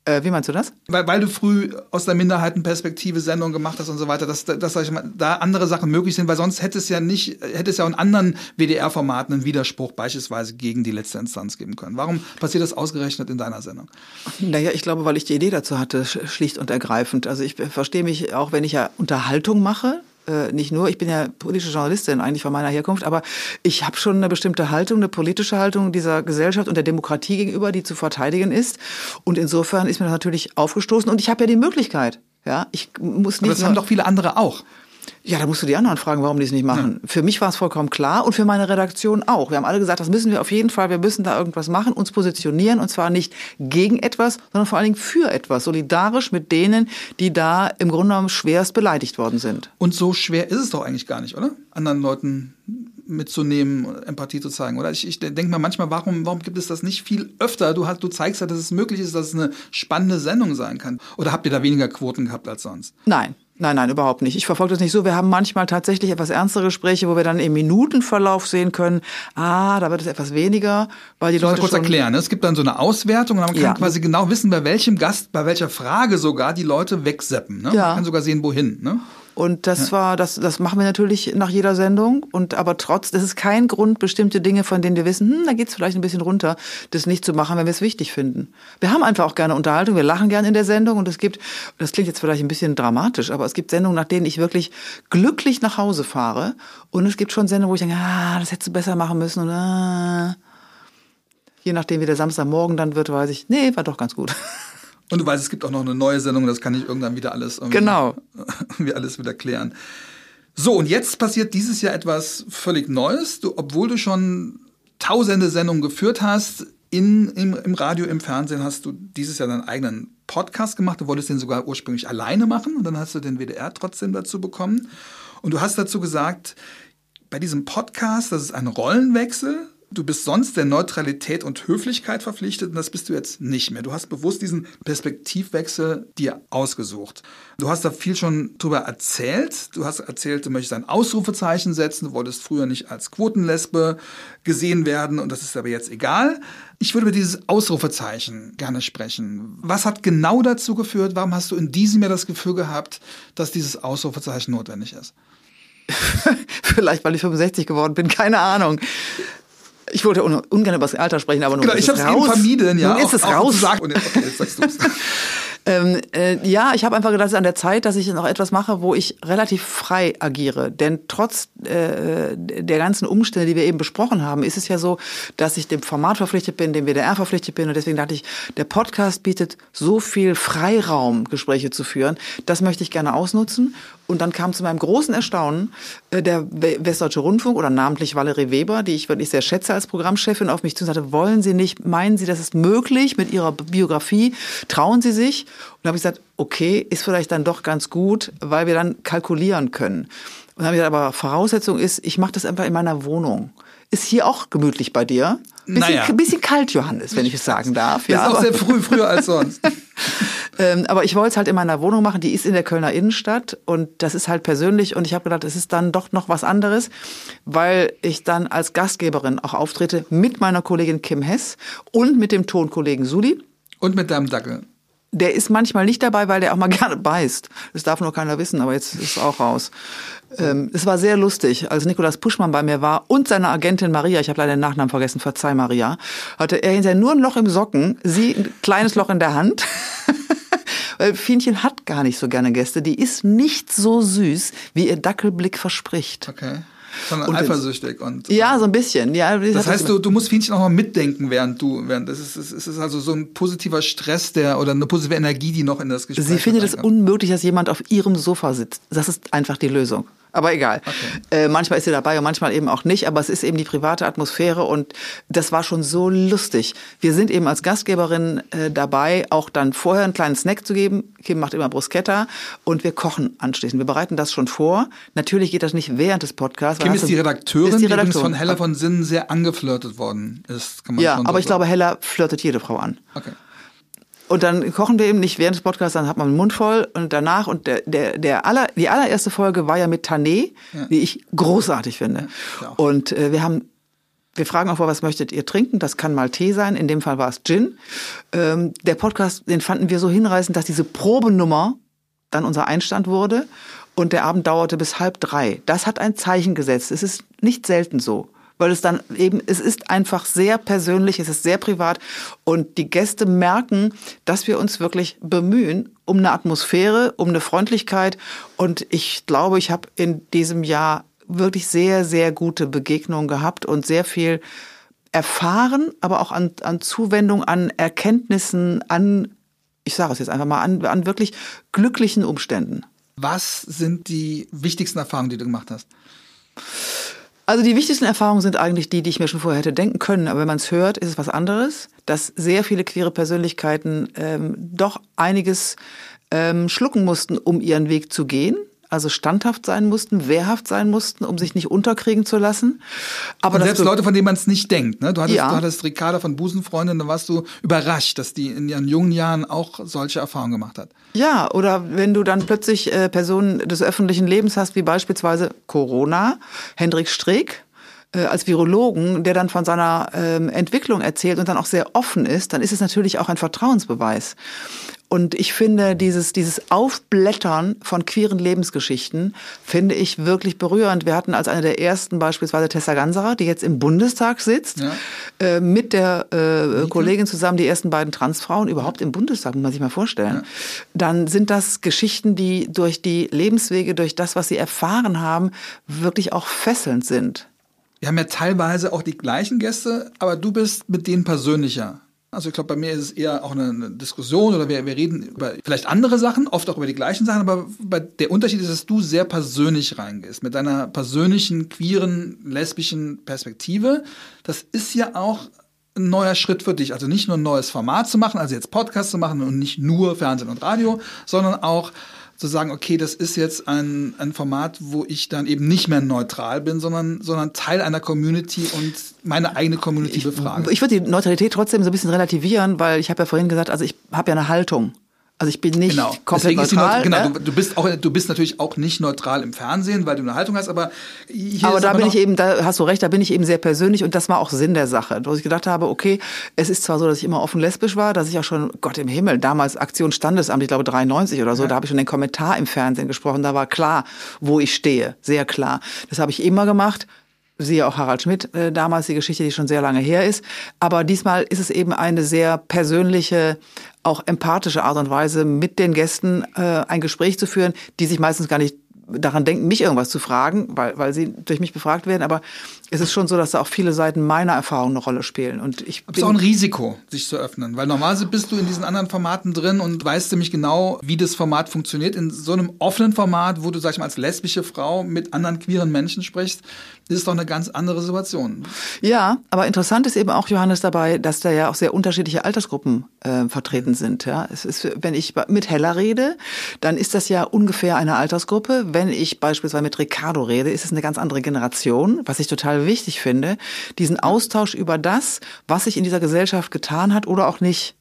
[SPEAKER 1] Äh, wie meinst du das?
[SPEAKER 2] Weil, weil du früh aus der Minderheitenperspektive Sendungen gemacht hast und so weiter, dass, dass mal, da andere Sachen möglich sind, weil sonst hätte es ja nicht, hätte es ja in anderen WDR-Formaten einen Widerspruch beispielsweise gegen die letzte Instanz geben können. Warum passiert das ausgerechnet in deiner Sendung?
[SPEAKER 1] Naja, ich glaube, weil ich die Idee dazu hatte, schlicht und ergreifend. Also ich verstehe mich auch, wenn ich ja Unterhaltung mache, äh, nicht nur, ich bin ja politische Journalistin eigentlich von meiner Herkunft, aber ich habe schon eine bestimmte Haltung, eine politische Haltung dieser Gesellschaft und der Demokratie gegenüber, die zu verteidigen ist. Und insofern ist mir das natürlich aufgestoßen und ich habe ja die Möglichkeit. Ja, ich muss nicht.
[SPEAKER 2] Aber das haben doch viele andere auch.
[SPEAKER 1] Ja, da musst du die anderen fragen, warum die es nicht machen. Ja. Für mich war es vollkommen klar und für meine Redaktion auch. Wir haben alle gesagt, das müssen wir auf jeden Fall, wir müssen da irgendwas machen, uns positionieren und zwar nicht gegen etwas, sondern vor allen Dingen für etwas, solidarisch mit denen, die da im Grunde genommen schwerst beleidigt worden sind.
[SPEAKER 2] Und so schwer ist es doch eigentlich gar nicht, oder? Anderen Leuten mitzunehmen, Empathie zu zeigen. Oder ich, ich denke mal manchmal, warum, warum gibt es das nicht viel öfter? Du, hast, du zeigst ja, dass es möglich ist, dass es eine spannende Sendung sein kann. Oder habt ihr da weniger Quoten gehabt als sonst?
[SPEAKER 1] Nein, Nein, nein, überhaupt nicht. Ich verfolge das nicht so. Wir haben manchmal tatsächlich etwas ernstere Gespräche, wo wir dann im Minutenverlauf sehen können, ah, da wird es etwas weniger, weil die
[SPEAKER 2] ich
[SPEAKER 1] Leute
[SPEAKER 2] muss kurz
[SPEAKER 1] schon
[SPEAKER 2] erklären. Ne? Es gibt dann so eine Auswertung und man kann ja. quasi genau wissen, bei welchem Gast, bei welcher Frage sogar die Leute wegseppen. Ne? Ja. Man kann sogar sehen, wohin. Ne?
[SPEAKER 1] Und das ja. war, das, das machen wir natürlich nach jeder Sendung. Und aber trotz, das ist kein Grund, bestimmte Dinge, von denen wir wissen, hm, da geht's vielleicht ein bisschen runter, das nicht zu machen, wenn wir es wichtig finden. Wir haben einfach auch gerne Unterhaltung, wir lachen gerne in der Sendung und es gibt, das klingt jetzt vielleicht ein bisschen dramatisch, aber es gibt Sendungen, nach denen ich wirklich glücklich nach Hause fahre. Und es gibt schon Sendungen, wo ich denke, ah, das hättest du besser machen müssen. Und, ah, je nachdem, wie der Samstagmorgen dann wird, weiß ich, nee, war doch ganz gut. (laughs)
[SPEAKER 2] Und du weißt, es gibt auch noch eine neue Sendung, das kann ich irgendwann wieder alles,
[SPEAKER 1] genau. (laughs)
[SPEAKER 2] irgendwie alles wieder klären. So, und jetzt passiert dieses Jahr etwas völlig Neues. Du, obwohl du schon tausende Sendungen geführt hast, in, im, im Radio, im Fernsehen, hast du dieses Jahr deinen eigenen Podcast gemacht. Du wolltest den sogar ursprünglich alleine machen und dann hast du den WDR trotzdem dazu bekommen. Und du hast dazu gesagt, bei diesem Podcast, das ist ein Rollenwechsel du bist sonst der Neutralität und Höflichkeit verpflichtet und das bist du jetzt nicht mehr. Du hast bewusst diesen Perspektivwechsel dir ausgesucht. Du hast da viel schon drüber erzählt. Du hast erzählt, du möchtest ein Ausrufezeichen setzen. Du wolltest früher nicht als Quotenlesbe gesehen werden und das ist aber jetzt egal. Ich würde über dieses Ausrufezeichen gerne sprechen. Was hat genau dazu geführt? Warum hast du in diesem Jahr das Gefühl gehabt, dass dieses Ausrufezeichen notwendig ist? (laughs)
[SPEAKER 1] Vielleicht, weil ich 65 geworden bin, keine Ahnung. Ich wollte un ungern über das Alter sprechen, aber nun
[SPEAKER 2] genau,
[SPEAKER 1] ist
[SPEAKER 2] ich
[SPEAKER 1] es raus.
[SPEAKER 2] eben vermieden, ja.
[SPEAKER 1] Nun ist es
[SPEAKER 2] auch,
[SPEAKER 1] raus.
[SPEAKER 2] Auch zu sagen, und jetzt, okay, jetzt sagst du's. (laughs)
[SPEAKER 1] Ähm, äh, ja, ich habe einfach gedacht, es ist an der Zeit, dass ich noch etwas mache, wo ich relativ frei agiere. Denn trotz äh, der ganzen Umstände, die wir eben besprochen haben, ist es ja so, dass ich dem Format verpflichtet bin, dem WDR verpflichtet bin. Und deswegen dachte ich, der Podcast bietet so viel Freiraum, Gespräche zu führen. Das möchte ich gerne ausnutzen. Und dann kam zu meinem großen Erstaunen äh, der We- Westdeutsche Rundfunk oder namentlich Valerie Weber, die ich wirklich sehr schätze als Programmchefin, auf mich zu und sagte, wollen Sie nicht, meinen Sie, das ist möglich mit Ihrer Biografie? Trauen Sie sich? Und da habe ich gesagt, okay, ist vielleicht dann doch ganz gut, weil wir dann kalkulieren können. Und dann habe ich gesagt, aber Voraussetzung ist, ich mache das einfach in meiner Wohnung. Ist hier auch gemütlich bei dir? Bisschen,
[SPEAKER 2] Naja.
[SPEAKER 1] bisschen kalt, Johannes, wenn ich es sagen darf.
[SPEAKER 2] Das ist auch sehr früh, früher als sonst. (laughs)
[SPEAKER 1] ähm, aber ich wollte es halt in meiner Wohnung machen, die ist in der Kölner Innenstadt und das ist halt persönlich und ich habe gedacht, es ist dann doch noch was anderes, weil ich dann als Gastgeberin auch auftrete mit meiner Kollegin Kim Hess und mit dem Tonkollegen Suli.
[SPEAKER 2] Und mit deinem Dackel.
[SPEAKER 1] Der ist manchmal nicht dabei, weil der auch mal (laughs) gerne beißt. Das darf nur keiner wissen, aber jetzt ist es auch raus. Ähm, es war sehr lustig, als Nikolaus Puschmann bei mir war und seine Agentin Maria, ich habe leider den Nachnamen vergessen, verzeih Maria, hatte er hinterher nur ein Loch im Socken, sie ein kleines Loch in der Hand. Weil (laughs) Fienchen hat gar nicht so gerne Gäste. Die ist nicht so süß, wie ihr Dackelblick verspricht.
[SPEAKER 2] Okay. Sondern
[SPEAKER 1] Und
[SPEAKER 2] eifersüchtig und.
[SPEAKER 1] Ja, so ein bisschen. Ja,
[SPEAKER 2] Das heißt, du, du musst Fienchen auch mal mitdenken, während du, während das ist, es ist also so ein positiver Stress, der oder eine positive Energie, die noch in das Gespräch.
[SPEAKER 1] Sie findet es unmöglich, dass jemand auf ihrem Sofa sitzt. Das ist einfach die Lösung. Aber egal. Äh, manchmal ist sie dabei und manchmal eben auch nicht. Aber es ist eben die private Atmosphäre und das war schon so lustig. Wir sind eben als Gastgeberin äh, dabei, auch dann vorher einen kleinen Snack zu geben. Kim macht immer Bruschetta und wir kochen anschließend. Wir bereiten das schon vor. Natürlich geht das nicht während des Podcasts.
[SPEAKER 2] Kim ist die Redakteurin,
[SPEAKER 1] ist
[SPEAKER 2] die,
[SPEAKER 1] die
[SPEAKER 2] übrigens
[SPEAKER 1] Redakteurin.
[SPEAKER 2] von Hella von Sinnen sehr angeflirtet worden ist. Kann man
[SPEAKER 1] Ja, aber ich glaube, Hella flirtet jede Frau an.
[SPEAKER 2] Okay.
[SPEAKER 1] Und dann kochen wir eben nicht während des Podcasts, dann hat man den Mund voll und danach und der, der, der aller, die allererste Folge war ja mit Tané, die ich großartig finde.
[SPEAKER 2] Ja,
[SPEAKER 1] und äh, wir haben wir fragen auch vor, was möchtet ihr trinken? Das kann mal Tee sein. In dem Fall war es Gin. Ähm, der Podcast, den fanden wir so hinreißend, dass diese Probenummer dann unser Einstand wurde. Und der Abend dauerte bis halb drei. Das hat ein Zeichen gesetzt. Es ist nicht selten so. Weil es dann eben, es ist einfach sehr persönlich, es ist sehr privat. Und die Gäste merken, dass wir uns wirklich bemühen um eine Atmosphäre, um eine Freundlichkeit. Und ich glaube, ich habe in diesem Jahr wirklich sehr, sehr gute Begegnungen gehabt und sehr viel erfahren, aber auch an, an Zuwendung, an Erkenntnissen, an, ich sage es jetzt einfach mal, an, an wirklich glücklichen Umständen.
[SPEAKER 2] Was sind die wichtigsten Erfahrungen, die du gemacht hast?
[SPEAKER 1] Also die wichtigsten Erfahrungen sind eigentlich die, die ich mir schon vorher hätte denken können. Aber wenn man es hört, ist es was anderes, dass sehr viele queere Persönlichkeiten ähm, doch einiges ähm, schlucken mussten, um ihren Weg zu gehen. Also standhaft sein mussten, wehrhaft sein mussten, um sich nicht unterkriegen zu lassen. Aber
[SPEAKER 2] selbst Leute, von denen man es nicht denkt. Ne? Du, hattest,
[SPEAKER 1] Ja.
[SPEAKER 2] du hattest Ricarda von Busenfreundin, da warst du überrascht, dass die in ihren jungen Jahren auch solche Erfahrungen gemacht hat.
[SPEAKER 1] Ja, oder wenn du dann plötzlich äh, Personen des öffentlichen Lebens hast, wie beispielsweise Corona, Hendrik Streeck, äh, als Virologen, der dann von seiner ähm, Entwicklung erzählt und dann auch sehr offen ist, dann ist es natürlich auch ein Vertrauensbeweis. Und ich finde, dieses, dieses Aufblättern von queeren Lebensgeschichten finde ich wirklich berührend. Wir hatten als eine der ersten beispielsweise Tessa Ganserer, die jetzt im Bundestag sitzt,
[SPEAKER 2] Ja.
[SPEAKER 1] äh, mit der äh, Kollegin zusammen die ersten beiden Transfrauen überhaupt im Bundestag, muss man sich mal vorstellen. Dann sind das Geschichten, die durch die Lebenswege, durch das, was sie erfahren haben, wirklich auch fesselnd sind.
[SPEAKER 2] Wir haben ja teilweise auch die gleichen Gäste, aber du bist mit denen persönlicher. Also ich glaube, bei mir ist es eher auch eine, Diskussion oder wir, wir reden über vielleicht andere Sachen, oft auch über die gleichen Sachen, aber der Unterschied ist, dass du sehr persönlich reingehst, mit deiner persönlichen, queeren, lesbischen Perspektive. Das ist ja auch ein neuer Schritt für dich. Also nicht nur ein neues Format zu machen, also jetzt Podcast zu machen und nicht nur Fernsehen und Radio, sondern auch zu sagen, okay, das ist jetzt ein, ein Format, wo ich dann eben nicht mehr neutral bin, sondern, sondern Teil einer Community und meine eigene Community befrage.
[SPEAKER 1] Ich würde die Neutralität trotzdem so ein bisschen relativieren, weil ich habe ja vorhin gesagt, also ich habe ja eine Haltung. Also ich bin nicht
[SPEAKER 2] genau.
[SPEAKER 1] komplett
[SPEAKER 2] Deswegen
[SPEAKER 1] neutral.
[SPEAKER 2] Ist die, genau,
[SPEAKER 1] ne?
[SPEAKER 2] du, du, bist auch, du bist natürlich auch nicht neutral im Fernsehen, weil du eine Haltung hast, aber hier
[SPEAKER 1] aber da
[SPEAKER 2] aber
[SPEAKER 1] bin ich eben, da hast du recht, da bin ich eben sehr persönlich und das war auch Sinn der Sache. Wo ich gedacht habe, okay, es ist zwar so, dass ich immer offen lesbisch war, dass ich auch schon, Gott im Himmel, damals Aktion Standesamt, ich glaube 93 oder so,
[SPEAKER 2] Ja.
[SPEAKER 1] da habe ich schon den Kommentar im Fernsehen gesprochen, da war klar, wo ich stehe, sehr klar. Das habe ich immer gemacht. Siehe auch Harald Schmidt, äh, damals die Geschichte, die schon sehr lange her ist. Aber diesmal ist es eben eine sehr persönliche, auch empathische Art und Weise, mit den Gästen äh, ein Gespräch zu führen, die sich meistens gar nicht daran denken, mich irgendwas zu fragen, weil, weil sie durch mich befragt werden. Aber es ist schon so, dass da auch viele Seiten meiner Erfahrung eine Rolle spielen. Und ich
[SPEAKER 2] Aber es ist auch ein Risiko, sich zu öffnen, weil normalerweise bist du in diesen anderen Formaten drin und weißt ziemlich genau, wie das Format funktioniert. In so einem offenen Format, wo du, sag ich mal, als lesbische Frau mit anderen queeren Menschen sprichst, ist es doch eine ganz andere Situation.
[SPEAKER 1] Ja, aber interessant ist eben auch, Johannes, dabei, dass da ja auch sehr unterschiedliche Altersgruppen äh, vertreten sind. Ja, es ist, wenn ich mit Hella rede, dann ist das ja ungefähr eine Altersgruppe. Wenn ich beispielsweise mit Ricardo rede, ist es eine ganz andere Generation, was ich total wichtig finde. Diesen Austausch über das, was sich in dieser Gesellschaft getan hat oder auch nicht.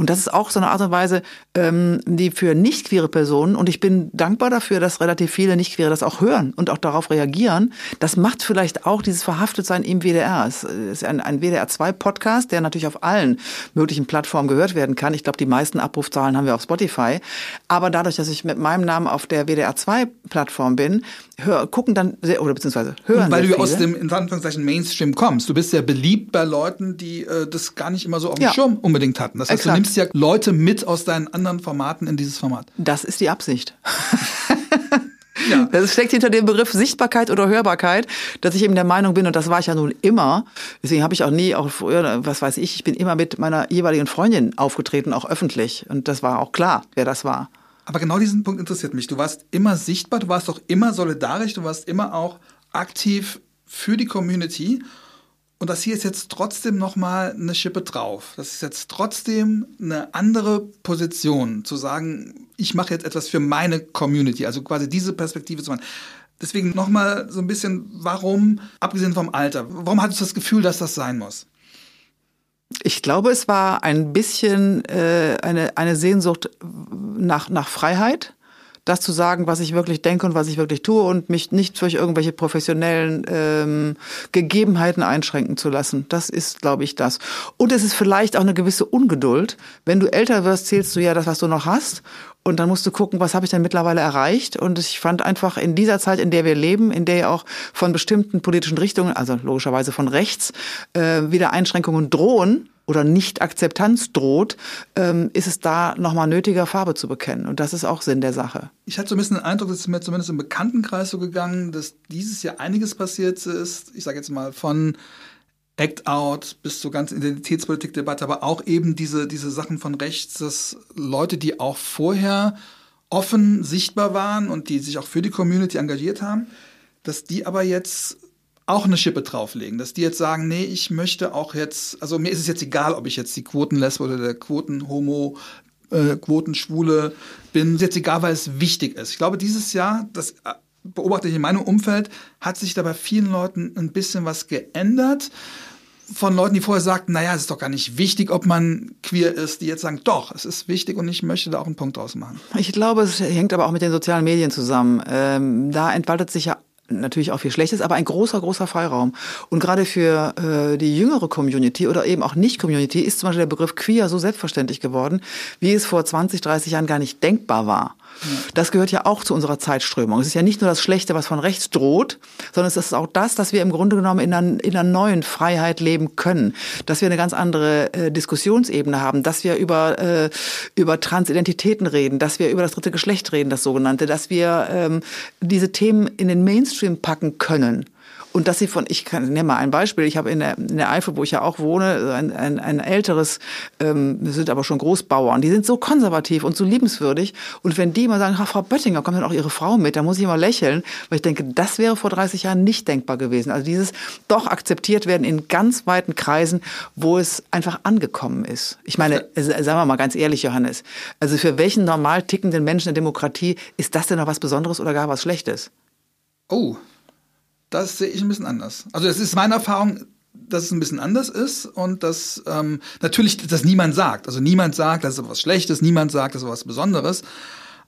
[SPEAKER 1] Und das ist auch so eine Art und Weise, ähm, die für nicht queere Personen, und ich bin dankbar dafür, dass relativ viele nicht queere das auch hören und auch darauf reagieren. Das macht vielleicht auch dieses Verhaftetsein im WDR. Es ist ein, ein WDR-2-Podcast, der natürlich auf allen möglichen Plattformen gehört werden kann. Ich glaube, die meisten Abrufzahlen haben wir auf Spotify. Aber dadurch, dass ich mit meinem Namen auf der WDR-2-Plattform bin, hör, gucken dann, sehr, oder beziehungsweise hören
[SPEAKER 2] Weil
[SPEAKER 1] sehr
[SPEAKER 2] du aus
[SPEAKER 1] viele.
[SPEAKER 2] dem, in Anführungszeichen, Mainstream kommst. Du bist sehr beliebt bei Leuten, die äh, das gar nicht immer so auf dem
[SPEAKER 1] Ja.
[SPEAKER 2] Schirm unbedingt hatten. Das heißt,
[SPEAKER 1] Exakt.
[SPEAKER 2] du nimmst ja Leute mit aus deinen anderen Formaten in dieses Format.
[SPEAKER 1] Das ist die Absicht. (laughs)
[SPEAKER 2] Ja.
[SPEAKER 1] Das steckt hinter dem Begriff Sichtbarkeit oder Hörbarkeit, dass ich eben der Meinung bin, und das war ich ja nun immer, deswegen habe ich auch nie, auch früher, was weiß ich, ich bin immer mit meiner jeweiligen Freundin aufgetreten, auch öffentlich. Und das war auch klar, wer das war.
[SPEAKER 2] Aber genau diesen Punkt interessiert mich. Du warst immer sichtbar, du warst auch immer solidarisch, du warst immer auch aktiv für die Community. Und das hier ist jetzt trotzdem nochmal eine Schippe drauf. Das ist jetzt trotzdem eine andere Position, zu sagen, ich mache jetzt etwas für meine Community, also quasi diese Perspektive zu machen. Deswegen nochmal so ein bisschen, warum, abgesehen vom Alter, warum hattest du das Gefühl, dass das sein muss?
[SPEAKER 1] Ich glaube, es war ein bisschen äh, eine, eine Sehnsucht nach, nach Freiheit. Das zu sagen, was ich wirklich denke und was ich wirklich tue und mich nicht durch irgendwelche professionellen ähm, Gegebenheiten einschränken zu lassen. Das ist, glaube ich, das. Und es ist vielleicht auch eine gewisse Ungeduld. Wenn du älter wirst, zählst du ja das, was du noch hast. Und dann musst du gucken, was habe ich denn mittlerweile erreicht. Und ich fand einfach in dieser Zeit, in der wir leben, in der ja auch von bestimmten politischen Richtungen, also logischerweise von rechts, äh, wieder Einschränkungen drohen oder Nicht-Akzeptanz droht, ähm, ist es da nochmal nötiger, Farbe zu bekennen. Und das ist auch Sinn der Sache.
[SPEAKER 2] Ich hatte so ein bisschen den Eindruck, dass es mir zumindest im Bekanntenkreis so gegangen, dass dieses Jahr einiges passiert ist. Ich sage jetzt mal von Act Out bis zur ganzen Identitätspolitik-Debatte, aber auch eben diese, diese Sachen von rechts, dass Leute, die auch vorher offen sichtbar waren und die sich auch für die Community engagiert haben, dass die aber jetzt auch eine Schippe drauflegen, dass die jetzt sagen, nee, ich möchte auch jetzt, also mir ist es jetzt egal, ob ich jetzt die Quotenlesbe oder der Quotenhomo, äh, Quotenschwule bin, ist jetzt egal, weil es wichtig ist. Ich glaube, dieses Jahr, das äh, beobachte ich in meinem Umfeld, hat sich da bei vielen Leuten ein bisschen was geändert. Von Leuten, die vorher sagten, naja, es ist doch gar nicht wichtig, ob man queer ist, die jetzt sagen, doch, es ist wichtig und ich möchte da auch einen Punkt draus machen.
[SPEAKER 1] Ich glaube, es hängt aber auch mit den sozialen Medien zusammen. Ähm, da entfaltet sich ja natürlich auch viel Schlechtes, aber ein großer, großer Freiraum. Und gerade für äh, die jüngere Community oder eben auch Nicht-Community ist zum Beispiel der Begriff queer so selbstverständlich geworden, wie es vor 20, 30 Jahren gar nicht denkbar war. Das gehört ja auch zu unserer Zeitströmung. Es ist ja nicht nur das Schlechte, was von rechts droht, sondern es ist auch das, dass wir im Grunde genommen in einer, in einer neuen Freiheit leben können. Dass wir eine ganz andere äh, Diskussionsebene haben, dass wir über, äh, über Transidentitäten reden, dass wir über das dritte Geschlecht reden, das sogenannte, dass wir ähm, diese Themen in den Mainstream packen können. Und dass sie von, ich kann, nenne mal ein Beispiel, ich habe in der, in der Eifel, wo ich ja auch wohne, ein, ein, ein älteres, ähm, wir sind aber schon Großbauern, die sind so konservativ und so liebenswürdig. Und wenn die mal sagen, ha, Frau Böttinger, kommt dann auch Ihre Frau mit, dann muss ich immer lächeln, weil ich denke, das wäre vor 30 Jahren nicht denkbar gewesen. Also dieses doch akzeptiert werden in ganz weiten Kreisen, wo es einfach angekommen ist. Ich meine, sagen wir mal ganz ehrlich, Johannes, also für welchen normal tickenden Menschen in der Demokratie ist das denn noch was Besonderes oder gar was Schlechtes?
[SPEAKER 2] Oh, das sehe ich ein bisschen anders. Also es ist meine Erfahrung, dass es ein bisschen anders ist und dass ähm, natürlich, dass niemand sagt. Also niemand sagt, das ist was Schlechtes, niemand sagt, das ist was Besonderes.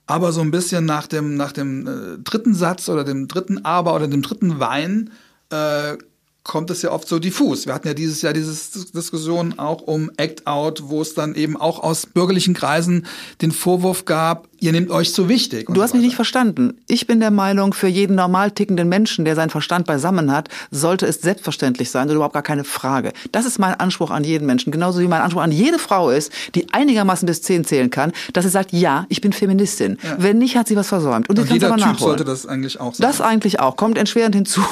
[SPEAKER 2] Aber so ein bisschen nach dem, nach dem äh, dritten Satz oder dem dritten Aber oder dem dritten Wein äh, kommt es ja oft so diffus. Wir hatten ja dieses Jahr diese Diskussion auch um Act Out, wo es dann eben auch aus bürgerlichen Kreisen den Vorwurf gab, ihr nehmt euch zu wichtig.
[SPEAKER 1] Du hast so mich nicht verstanden. Ich bin der Meinung, für jeden normal tickenden Menschen, der seinen Verstand beisammen hat, sollte es selbstverständlich sein und überhaupt gar keine Frage. Das ist mein Anspruch an jeden Menschen, genauso wie mein Anspruch an jede Frau ist, die einigermaßen bis zehn zählen kann, dass sie sagt, ja, ich bin Feministin. Ja. Wenn nicht, hat sie was versäumt.
[SPEAKER 2] Und, und jeder Typ nachholen. sollte das eigentlich auch
[SPEAKER 1] sagen. Das eigentlich auch. Kommt entschwerend hinzu. (laughs)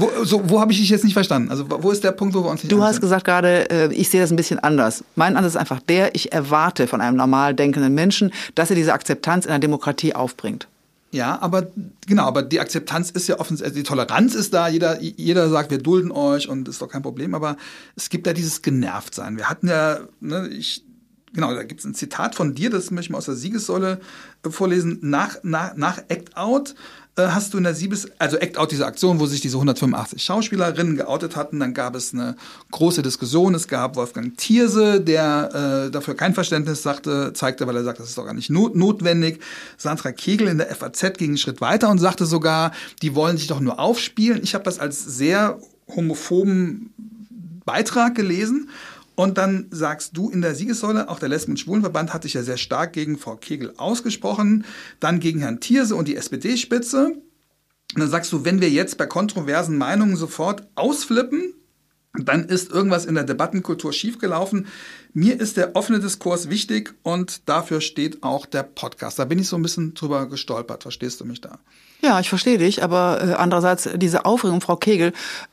[SPEAKER 2] Wo, so, wo habe ich dich jetzt nicht verstanden? Also wo ist der Punkt, wo wir uns nicht
[SPEAKER 1] Du hast gesagt gerade, äh, ich sehe das ein bisschen anders. Mein Ansatz ist einfach der, ich erwarte von einem normal denkenden Menschen, dass er diese Akzeptanz in der Demokratie aufbringt.
[SPEAKER 2] Ja, aber genau, aber die Akzeptanz ist ja offensichtlich, also die Toleranz ist da, jeder, jeder sagt, wir dulden euch und ist doch kein Problem, aber es gibt ja dieses Genervtsein. Wir hatten ja, ne, ich, genau, da gibt es ein Zitat von dir, das möchte ich mal aus der Siegessäule vorlesen, nach, nach, nach Act Out äh, hast du in der Siebes, also Act Out, diese Aktion, wo sich diese 185 Schauspielerinnen geoutet hatten, dann gab es eine große Diskussion. Es gab Wolfgang Thierse, der äh, dafür kein Verständnis sagte, zeigte, weil er sagt, das ist doch gar nicht not notwendig. Sandra Kegel in der FAZ ging einen Schritt weiter und sagte sogar, die wollen sich doch nur aufspielen. Ich habe das als sehr homophoben Beitrag gelesen und dann sagst du in der Siegessäule, auch der Lesben- und Schwulenverband hat sich ja sehr stark gegen Frau Kegel ausgesprochen, dann gegen Herrn Thierse und die SPD-Spitze. Und dann sagst du, wenn wir jetzt bei kontroversen Meinungen sofort ausflippen, dann ist irgendwas in der Debattenkultur schiefgelaufen. Mir ist der offene Diskurs wichtig und dafür steht auch der Podcast. Da bin ich so ein bisschen drüber gestolpert. Verstehst du mich da?
[SPEAKER 1] Ja, ich verstehe dich, aber äh, andererseits diese Aufregung, Frau Kegel,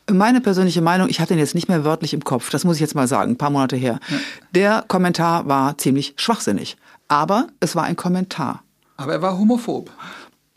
[SPEAKER 1] meine persönliche Meinung, ich hatte den jetzt nicht mehr wörtlich im Kopf, das muss ich jetzt mal sagen, ein paar Monate her. Ja. Der Kommentar war ziemlich schwachsinnig, aber es war ein Kommentar.
[SPEAKER 2] Aber er war homophob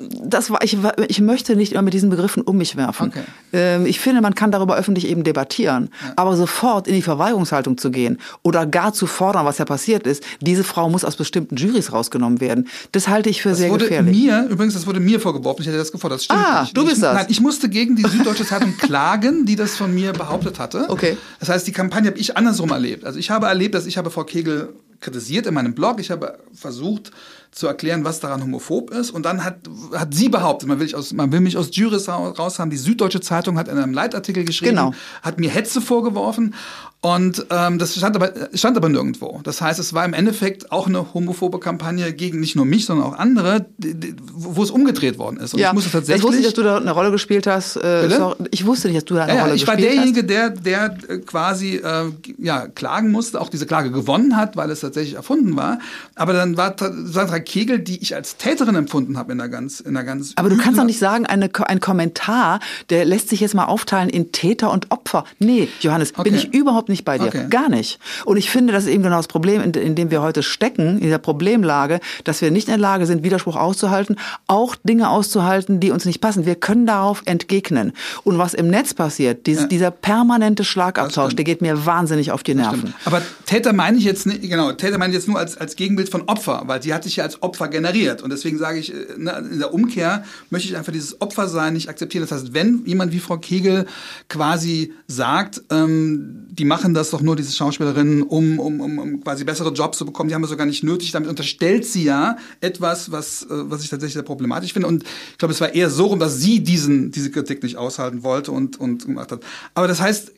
[SPEAKER 1] das war, ich, ich möchte nicht immer mit diesen Begriffen um mich werfen. Okay. Ähm, ich finde, man kann darüber öffentlich eben debattieren. Ja. Aber sofort in die Verweigerungshaltung zu gehen oder gar zu fordern, was ja passiert ist, diese Frau muss aus bestimmten Juries rausgenommen werden, das halte ich für
[SPEAKER 2] das
[SPEAKER 1] sehr
[SPEAKER 2] wurde
[SPEAKER 1] gefährlich.
[SPEAKER 2] Mir, übrigens, das wurde mir vorgeworfen, ich hätte das gefordert. Das
[SPEAKER 1] stimmt ah, nicht. du bist
[SPEAKER 2] ich,
[SPEAKER 1] das.
[SPEAKER 2] Nein, ich musste gegen die Süddeutsche Zeitung klagen, die das von mir behauptet hatte.
[SPEAKER 1] Okay.
[SPEAKER 2] Das heißt, die Kampagne habe ich andersrum erlebt. Also ich habe erlebt, dass ich habe Frau Kegel kritisiert in meinem Blog. Ich habe versucht zu erklären, was daran homophob ist. Und dann hat, hat sie behauptet, man will, ich aus, man will mich aus Juris raus haben. Die Süddeutsche Zeitung hat in einem Leitartikel geschrieben,
[SPEAKER 1] genau.
[SPEAKER 2] hat mir Hetze vorgeworfen. Und ähm, das stand aber, stand aber nirgendwo. Das heißt, es war im Endeffekt auch eine homophobe Kampagne gegen nicht nur mich, sondern auch andere, die, die, wo es umgedreht worden ist.
[SPEAKER 1] Und ja, ich musste tatsächlich. Ich wusste nicht, dass du da eine Rolle gespielt hast. Äh, ich wusste nicht, dass du da eine
[SPEAKER 2] ja,
[SPEAKER 1] Rolle gespielt
[SPEAKER 2] hast. Ich war derjenige, der, der äh, quasi äh, ja, klagen musste, auch diese Klage gewonnen hat, weil es tatsächlich erfunden war. Aber dann war Sandra Kegel, die ich als Täterin empfunden habe in der ganz, in der ganz.
[SPEAKER 1] Aber du kannst doch nicht sagen, eine, ein Kommentar, der lässt sich jetzt mal aufteilen in Täter und Opfer. Nee, Johannes, okay. bin ich überhaupt nicht bei dir. Okay. Gar nicht. Und ich finde, das ist eben genau das Problem, in, in, dem wir heute stecken, in dieser Problemlage, dass wir nicht in der Lage sind, Widerspruch auszuhalten, auch Dinge auszuhalten, die uns nicht passen. Wir können darauf entgegnen. Und was im Netz passiert, dieses, ja. dieser permanente Schlagabtausch, der geht mir wahnsinnig auf die Nerven.
[SPEAKER 2] Aber Täter meine ich jetzt nicht, genau, Täter meine ich jetzt nur als, als Gegenbild von Opfer, weil sie hat sich ja als Opfer generiert. Und deswegen sage ich, äh, ne, in der Umkehr möchte ich einfach dieses Opfersein nicht akzeptieren. Das heißt, wenn jemand wie Frau Kegel quasi sagt, ähm, die machen das doch nur, diese Schauspielerinnen, um, um, um, um quasi bessere Jobs zu bekommen, die haben wir sogar nicht nötig. Damit unterstellt sie ja etwas, was, äh, was ich tatsächlich sehr problematisch finde. Und ich glaube, es war eher so rum, dass sie diesen, diese Kritik nicht aushalten wollte und, und gemacht hat. Aber das heißt,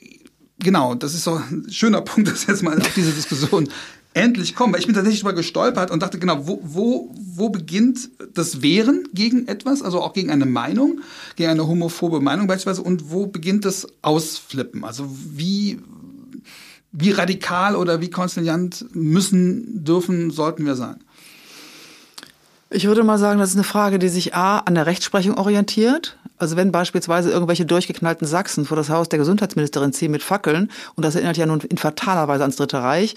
[SPEAKER 2] genau, das ist so ein schöner (laughs) Punkt, dass jetzt mal auf diese Diskussion endlich kommen. Weil ich bin tatsächlich drüber gestolpert und dachte, genau, wo, wo, wo beginnt das Wehren gegen etwas, also auch gegen eine Meinung, gegen eine homophobe Meinung beispielsweise, und wo beginnt das Ausflippen? Also wie, wie radikal oder wie konziliant müssen, dürfen, sollten wir sein?
[SPEAKER 1] Ich würde mal sagen, das ist eine Frage, die sich A an der Rechtsprechung orientiert. Also wenn beispielsweise irgendwelche durchgeknallten Sachsen vor das Haus der Gesundheitsministerin ziehen mit Fackeln, und das erinnert ja nun in fataler Weise ans Dritte Reich,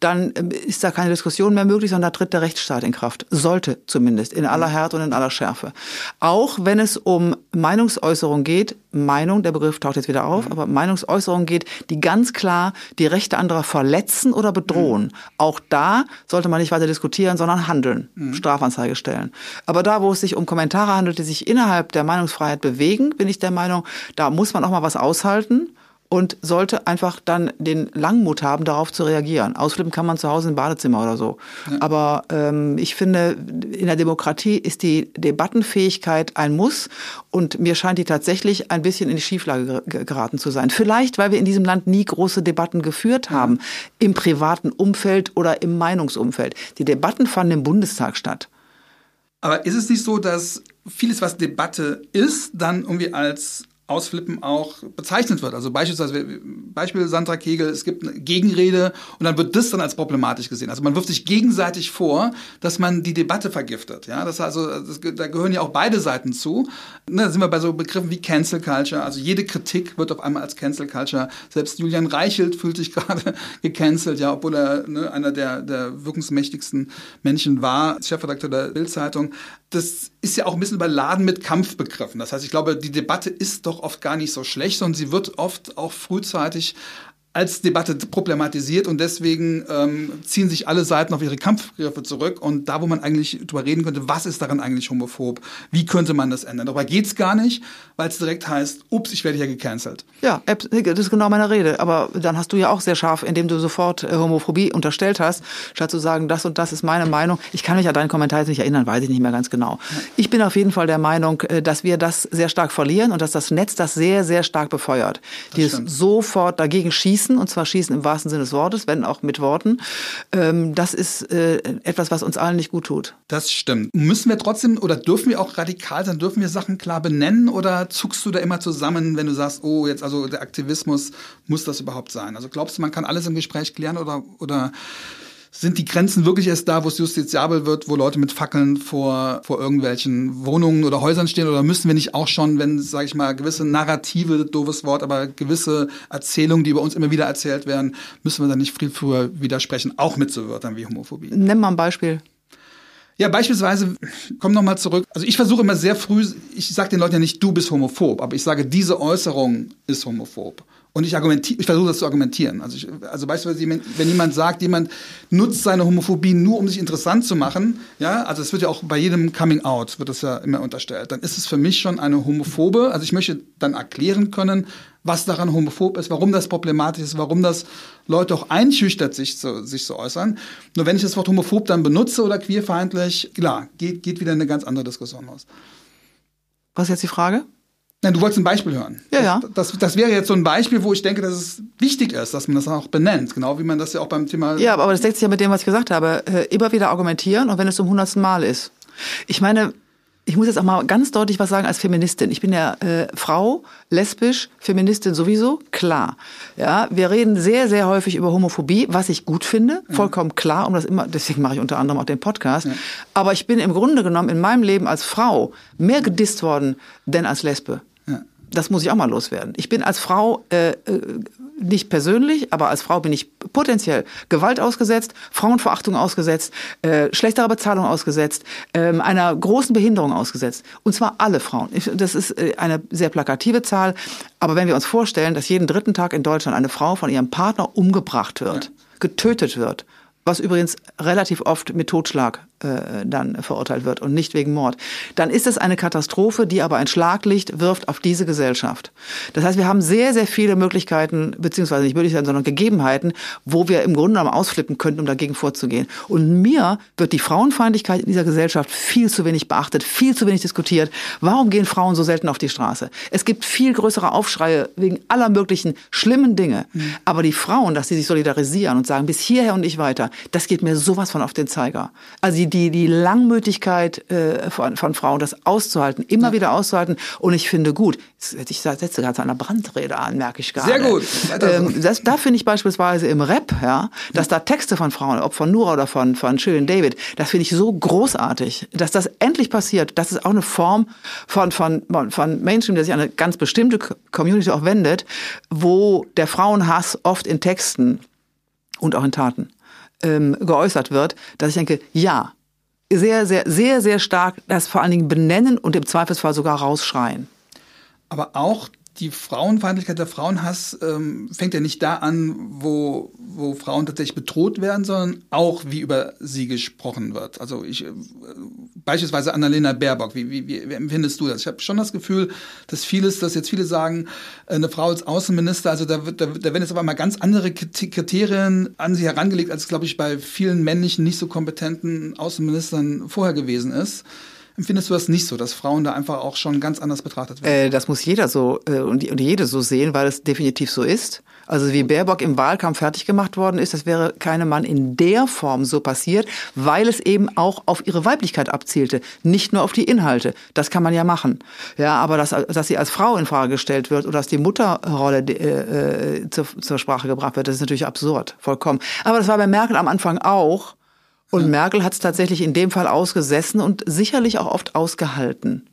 [SPEAKER 1] dann ähm, ist da keine Diskussion mehr möglich, sondern da tritt der Rechtsstaat in Kraft. Sollte zumindest, in aller Härte und in aller Schärfe. Auch wenn es um Meinungsäußerung geht, Meinung, der Begriff taucht jetzt wieder auf, mhm. aber Meinungsäußerung geht, die ganz klar die Rechte anderer verletzen oder bedrohen. Mhm. Auch da sollte man nicht weiter diskutieren, sondern handeln, mhm. Strafanzeige stellen. Aber da, wo es sich um Kommentare handelt, die sich innerhalb der Meinungsfreiheit bewegen, bin ich der Meinung, da muss man auch mal was aushalten und sollte einfach dann den Langmut haben, darauf zu reagieren. Ausflippen kann man zu Hause im Badezimmer oder so. Ja. Aber ähm, ich finde, in der Demokratie ist die Debattenfähigkeit ein Muss und mir scheint die tatsächlich ein bisschen in die Schieflage geraten zu sein. Vielleicht, weil wir in diesem Land nie große Debatten geführt haben, ja. im privaten Umfeld oder im Meinungsumfeld. Die Debatten fanden im Bundestag statt.
[SPEAKER 2] Aber ist es nicht so, dass vieles, was Debatte ist, dann irgendwie als Ausflippen auch bezeichnet wird. Also beispielsweise, Beispiel Sandra Kegel, es gibt eine Gegenrede und dann wird das dann als problematisch gesehen. Also man wirft sich gegenseitig vor, dass man die Debatte vergiftet. Ja, das also, das, da gehören ja auch beide Seiten zu. Ne, da sind wir bei so Begriffen wie Cancel Culture. Also jede Kritik wird auf einmal als Cancel Culture. Selbst Julian Reichelt fühlt sich (laughs) gerade gecancelt, ja, obwohl er ne, einer der, der wirkungsmächtigsten Menschen war, Chefredakteur der Bildzeitung das ist ja auch ein bisschen überladen mit Kampfbegriffen. Das heißt, ich glaube, die Debatte ist doch oft gar nicht so schlecht, sondern sie wird oft auch frühzeitig als Debatte problematisiert und deswegen ähm, ziehen sich alle Seiten auf ihre Kampfgriffe zurück und da, wo man eigentlich drüber reden könnte, was ist daran eigentlich homophob, wie könnte man das ändern. Dabei geht's gar nicht, weil es direkt heißt, ups, ich werde hier gecancelt.
[SPEAKER 1] Ja, das ist genau meine Rede, aber dann hast du ja auch sehr scharf, indem du sofort äh, Homophobie unterstellt hast, statt zu sagen, das und das ist meine Meinung. Ich kann mich an deinen Kommentar jetzt nicht erinnern, weiß ich nicht mehr ganz genau. Ich bin auf jeden Fall der Meinung, äh, dass wir das sehr stark verlieren und dass das Netz das sehr, sehr stark befeuert. Die es sofort dagegen schießen schießen, und zwar schießen im wahrsten Sinne des Wortes, wenn auch mit Worten. Ähm, das ist äh, etwas, was uns allen nicht gut tut.
[SPEAKER 2] Das stimmt. Müssen wir trotzdem oder dürfen wir auch radikal sein? Dürfen wir Sachen klar benennen oder zuckst du da immer zusammen, wenn du sagst, oh, jetzt also der Aktivismus, muss das überhaupt sein? Also glaubst du, man kann alles im Gespräch klären oder, oder sind die Grenzen wirklich erst da, wo es justiziabel wird, wo Leute mit Fackeln vor, vor irgendwelchen Wohnungen oder Häusern stehen? Oder müssen wir nicht auch schon, wenn, sage ich mal, gewisse Narrative, doofes Wort, aber gewisse Erzählungen, die über uns immer wieder erzählt werden, müssen wir dann nicht viel früher widersprechen, auch mit so Wörtern wie Homophobie?
[SPEAKER 1] Nimm mal ein Beispiel.
[SPEAKER 2] Ja, beispielsweise, komm noch mal zurück. Also ich versuche immer sehr früh, ich sage den Leuten ja nicht, du bist homophob, aber ich sage, diese Äußerung ist homophob. Und ich argumentiere, ich versuche das zu argumentieren. Also, ich, also beispielsweise, wenn jemand sagt, jemand nutzt seine Homophobie nur, um sich interessant zu machen, ja, also es wird ja auch bei jedem Coming Out wird das ja immer unterstellt, dann ist es für mich schon eine homophobe. Also ich möchte dann erklären können, was daran homophob ist, warum das problematisch ist, warum das Leute auch einschüchtert, sich zu, sich zu äußern. Nur wenn ich das Wort homophob dann benutze oder queerfeindlich, klar, geht, geht wieder eine ganz andere Diskussion los.
[SPEAKER 1] Was ist jetzt die Frage?
[SPEAKER 2] Nein, du wolltest ein Beispiel hören.
[SPEAKER 1] Ja, ja.
[SPEAKER 2] Das, das wäre jetzt so ein Beispiel, wo ich denke, dass es wichtig ist, dass man das auch benennt. Genau wie man das ja auch beim Thema.
[SPEAKER 1] Ja, aber das deckt sich ja mit dem, was ich gesagt habe. Äh, immer wieder argumentieren und wenn es zum hundertsten Mal ist. Ich meine, ich muss jetzt auch mal ganz deutlich was sagen als Feministin. Ich bin ja äh, Frau, lesbisch, Feministin sowieso, klar. Ja, wir reden sehr, sehr häufig über Homophobie, was ich gut finde, vollkommen klar, um das immer, deswegen mache ich unter anderem auch den Podcast. Ja. Aber ich bin im Grunde genommen in meinem Leben als Frau mehr gedisst worden, denn als Lesbe. Das muss ich auch mal loswerden. Ich bin als Frau äh, äh nicht persönlich, aber als Frau bin ich potenziell Gewalt ausgesetzt, Frauenverachtung ausgesetzt, äh, schlechterer Bezahlung ausgesetzt, äh, einer großen Behinderung ausgesetzt. Und zwar alle Frauen. Das ist äh, eine sehr plakative Zahl. Aber wenn wir uns vorstellen, dass jeden dritten Tag in Deutschland eine Frau von ihrem Partner umgebracht wird, ja. getötet wird, was übrigens relativ oft mit Totschlag dann verurteilt wird und nicht wegen Mord, dann ist es eine Katastrophe, die aber ein Schlaglicht wirft auf diese Gesellschaft. Das heißt, wir haben sehr, sehr viele Möglichkeiten, beziehungsweise nicht Möglichkeiten, sondern Gegebenheiten, wo wir im Grunde genommen ausflippen könnten, um dagegen vorzugehen. Und mir wird die Frauenfeindlichkeit in dieser Gesellschaft viel zu wenig beachtet, viel zu wenig diskutiert. Warum gehen Frauen so selten auf die Straße? Es gibt viel größere Aufschreie wegen aller möglichen schlimmen Dinge. Mhm. Aber die Frauen, dass sie sich solidarisieren und sagen, bis hierher und nicht weiter, das geht mir sowas von auf den Zeiger. Also die, die Langmütigkeit äh, von, von Frauen, das auszuhalten, immer ja. wieder auszuhalten. Und ich finde gut, ich setze gerade zu einer Brandrede an, merke ich gerade.
[SPEAKER 2] Sehr gut.
[SPEAKER 1] Ähm, das, da finde ich beispielsweise im Rap, ja, dass da Texte von Frauen, ob von Nura oder von, von Shirin David, das finde ich so großartig, dass das endlich passiert. Das ist auch eine Form von, von, von Mainstream, der sich an eine ganz bestimmte Community auch wendet, wo der Frauenhass oft in Texten und auch in Taten ähm, geäußert wird, dass ich denke, ja, sehr, sehr, sehr, sehr stark das vor allen Dingen benennen und im Zweifelsfall sogar rausschreien.
[SPEAKER 2] Aber auch die Frauenfeindlichkeit, der Frauenhass ähm, fängt ja nicht da an, wo, wo Frauen tatsächlich bedroht werden, sondern auch, wie über sie gesprochen wird. Also ich äh, beispielsweise Annalena Baerbock, wie, wie, wie empfindest du das? Ich habe schon das Gefühl, dass vieles, dass jetzt viele sagen, eine Frau als Außenminister, also da, wird, da, da werden jetzt aber mal ganz andere Kriterien an sie herangelegt, als glaube ich bei vielen männlichen, nicht so kompetenten Außenministern vorher gewesen ist. Empfindest du das nicht so, dass Frauen da einfach auch schon ganz anders betrachtet werden?
[SPEAKER 1] Äh, das muss jeder so äh, und, und jede so sehen, weil es definitiv so ist. Also wie Baerbock im Wahlkampf fertig gemacht worden ist, das wäre keinem Mann in der Form so passiert, weil es eben auch auf ihre Weiblichkeit abzielte, nicht nur auf die Inhalte. Das kann man ja machen. Ja, aber dass, dass sie als Frau in Frage gestellt wird oder dass die Mutterrolle äh, äh, zur, zur Sprache gebracht wird, das ist natürlich absurd, vollkommen. Aber das war bei Merkel am Anfang auch. Und. Merkel hat es tatsächlich in dem Fall ausgesessen und sicherlich auch oft ausgehalten.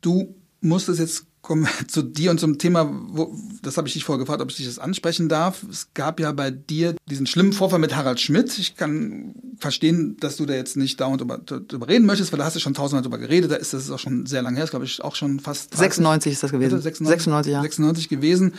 [SPEAKER 2] Du musstest jetzt kommen (laughs) zu dir und zum Thema, wo, das habe ich dich vorher gefragt, ob ich dich das ansprechen darf. Es gab ja bei dir diesen schlimmen Vorfall mit Harald Schmidt. Ich kann verstehen, dass du da jetzt nicht dauernd drüber, drüber reden möchtest, weil da hast du schon tausendmal drüber geredet. Da ist das ist auch schon sehr lange her, ist glaube ich auch schon fast
[SPEAKER 1] 30, 96 ist das gewesen.
[SPEAKER 2] 96, 96, ja. 96 gewesen.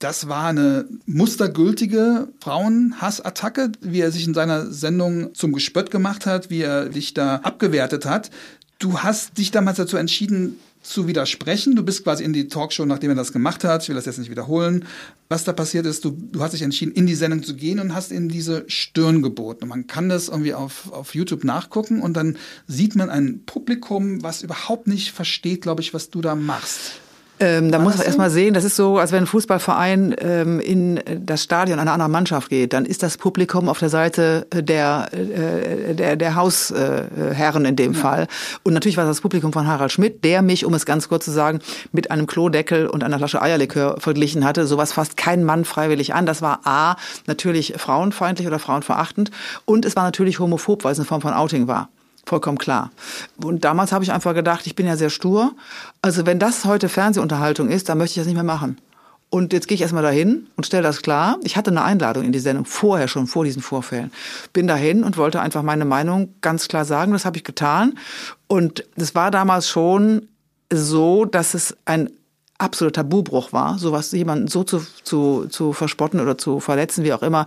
[SPEAKER 2] Das war eine mustergültige Frauenhassattacke, wie er sich in seiner Sendung zum Gespött gemacht hat, wie er dich da abgewertet hat. Du hast dich damals dazu entschieden, zu widersprechen. Du bist quasi in die Talkshow, nachdem er das gemacht hat. Ich will das jetzt nicht wiederholen. Was da passiert ist, du, du hast dich entschieden, in die Sendung zu gehen und hast in diese Stirn geboten. Und man kann das irgendwie auf, auf YouTube nachgucken und dann sieht man ein Publikum, was überhaupt nicht versteht, glaube ich, was du da machst.
[SPEAKER 1] Ähm, da muss man erstmal sehen, das ist so, als wenn ein Fußballverein ähm, in das Stadion einer anderen Mannschaft geht, dann ist das Publikum auf der Seite der, äh, der, der Hausherren in dem ja. Fall. Und natürlich war das, das Publikum von Harald Schmidt, der mich, um es ganz kurz zu sagen, mit einem Klodeckel und einer Flasche Eierlikör verglichen hatte. Sowas fasst kein Mann freiwillig an. Das war A, natürlich frauenfeindlich oder frauenverachtend und es war natürlich homophob, weil es eine Form von Outing war. Vollkommen klar. Und damals habe ich einfach gedacht, ich bin ja sehr stur. Also wenn das heute Fernsehunterhaltung ist, dann möchte ich das nicht mehr machen. Und jetzt gehe ich erstmal dahin und stelle das klar. Ich hatte eine Einladung in die Sendung vorher schon, vor diesen Vorfällen. Bin dahin und wollte einfach meine Meinung ganz klar sagen. Das habe ich getan. Und es war damals schon so, dass es ein absoluter Tabubruch war, sowas jemanden so zu, zu, zu verspotten oder zu verletzen, wie auch immer.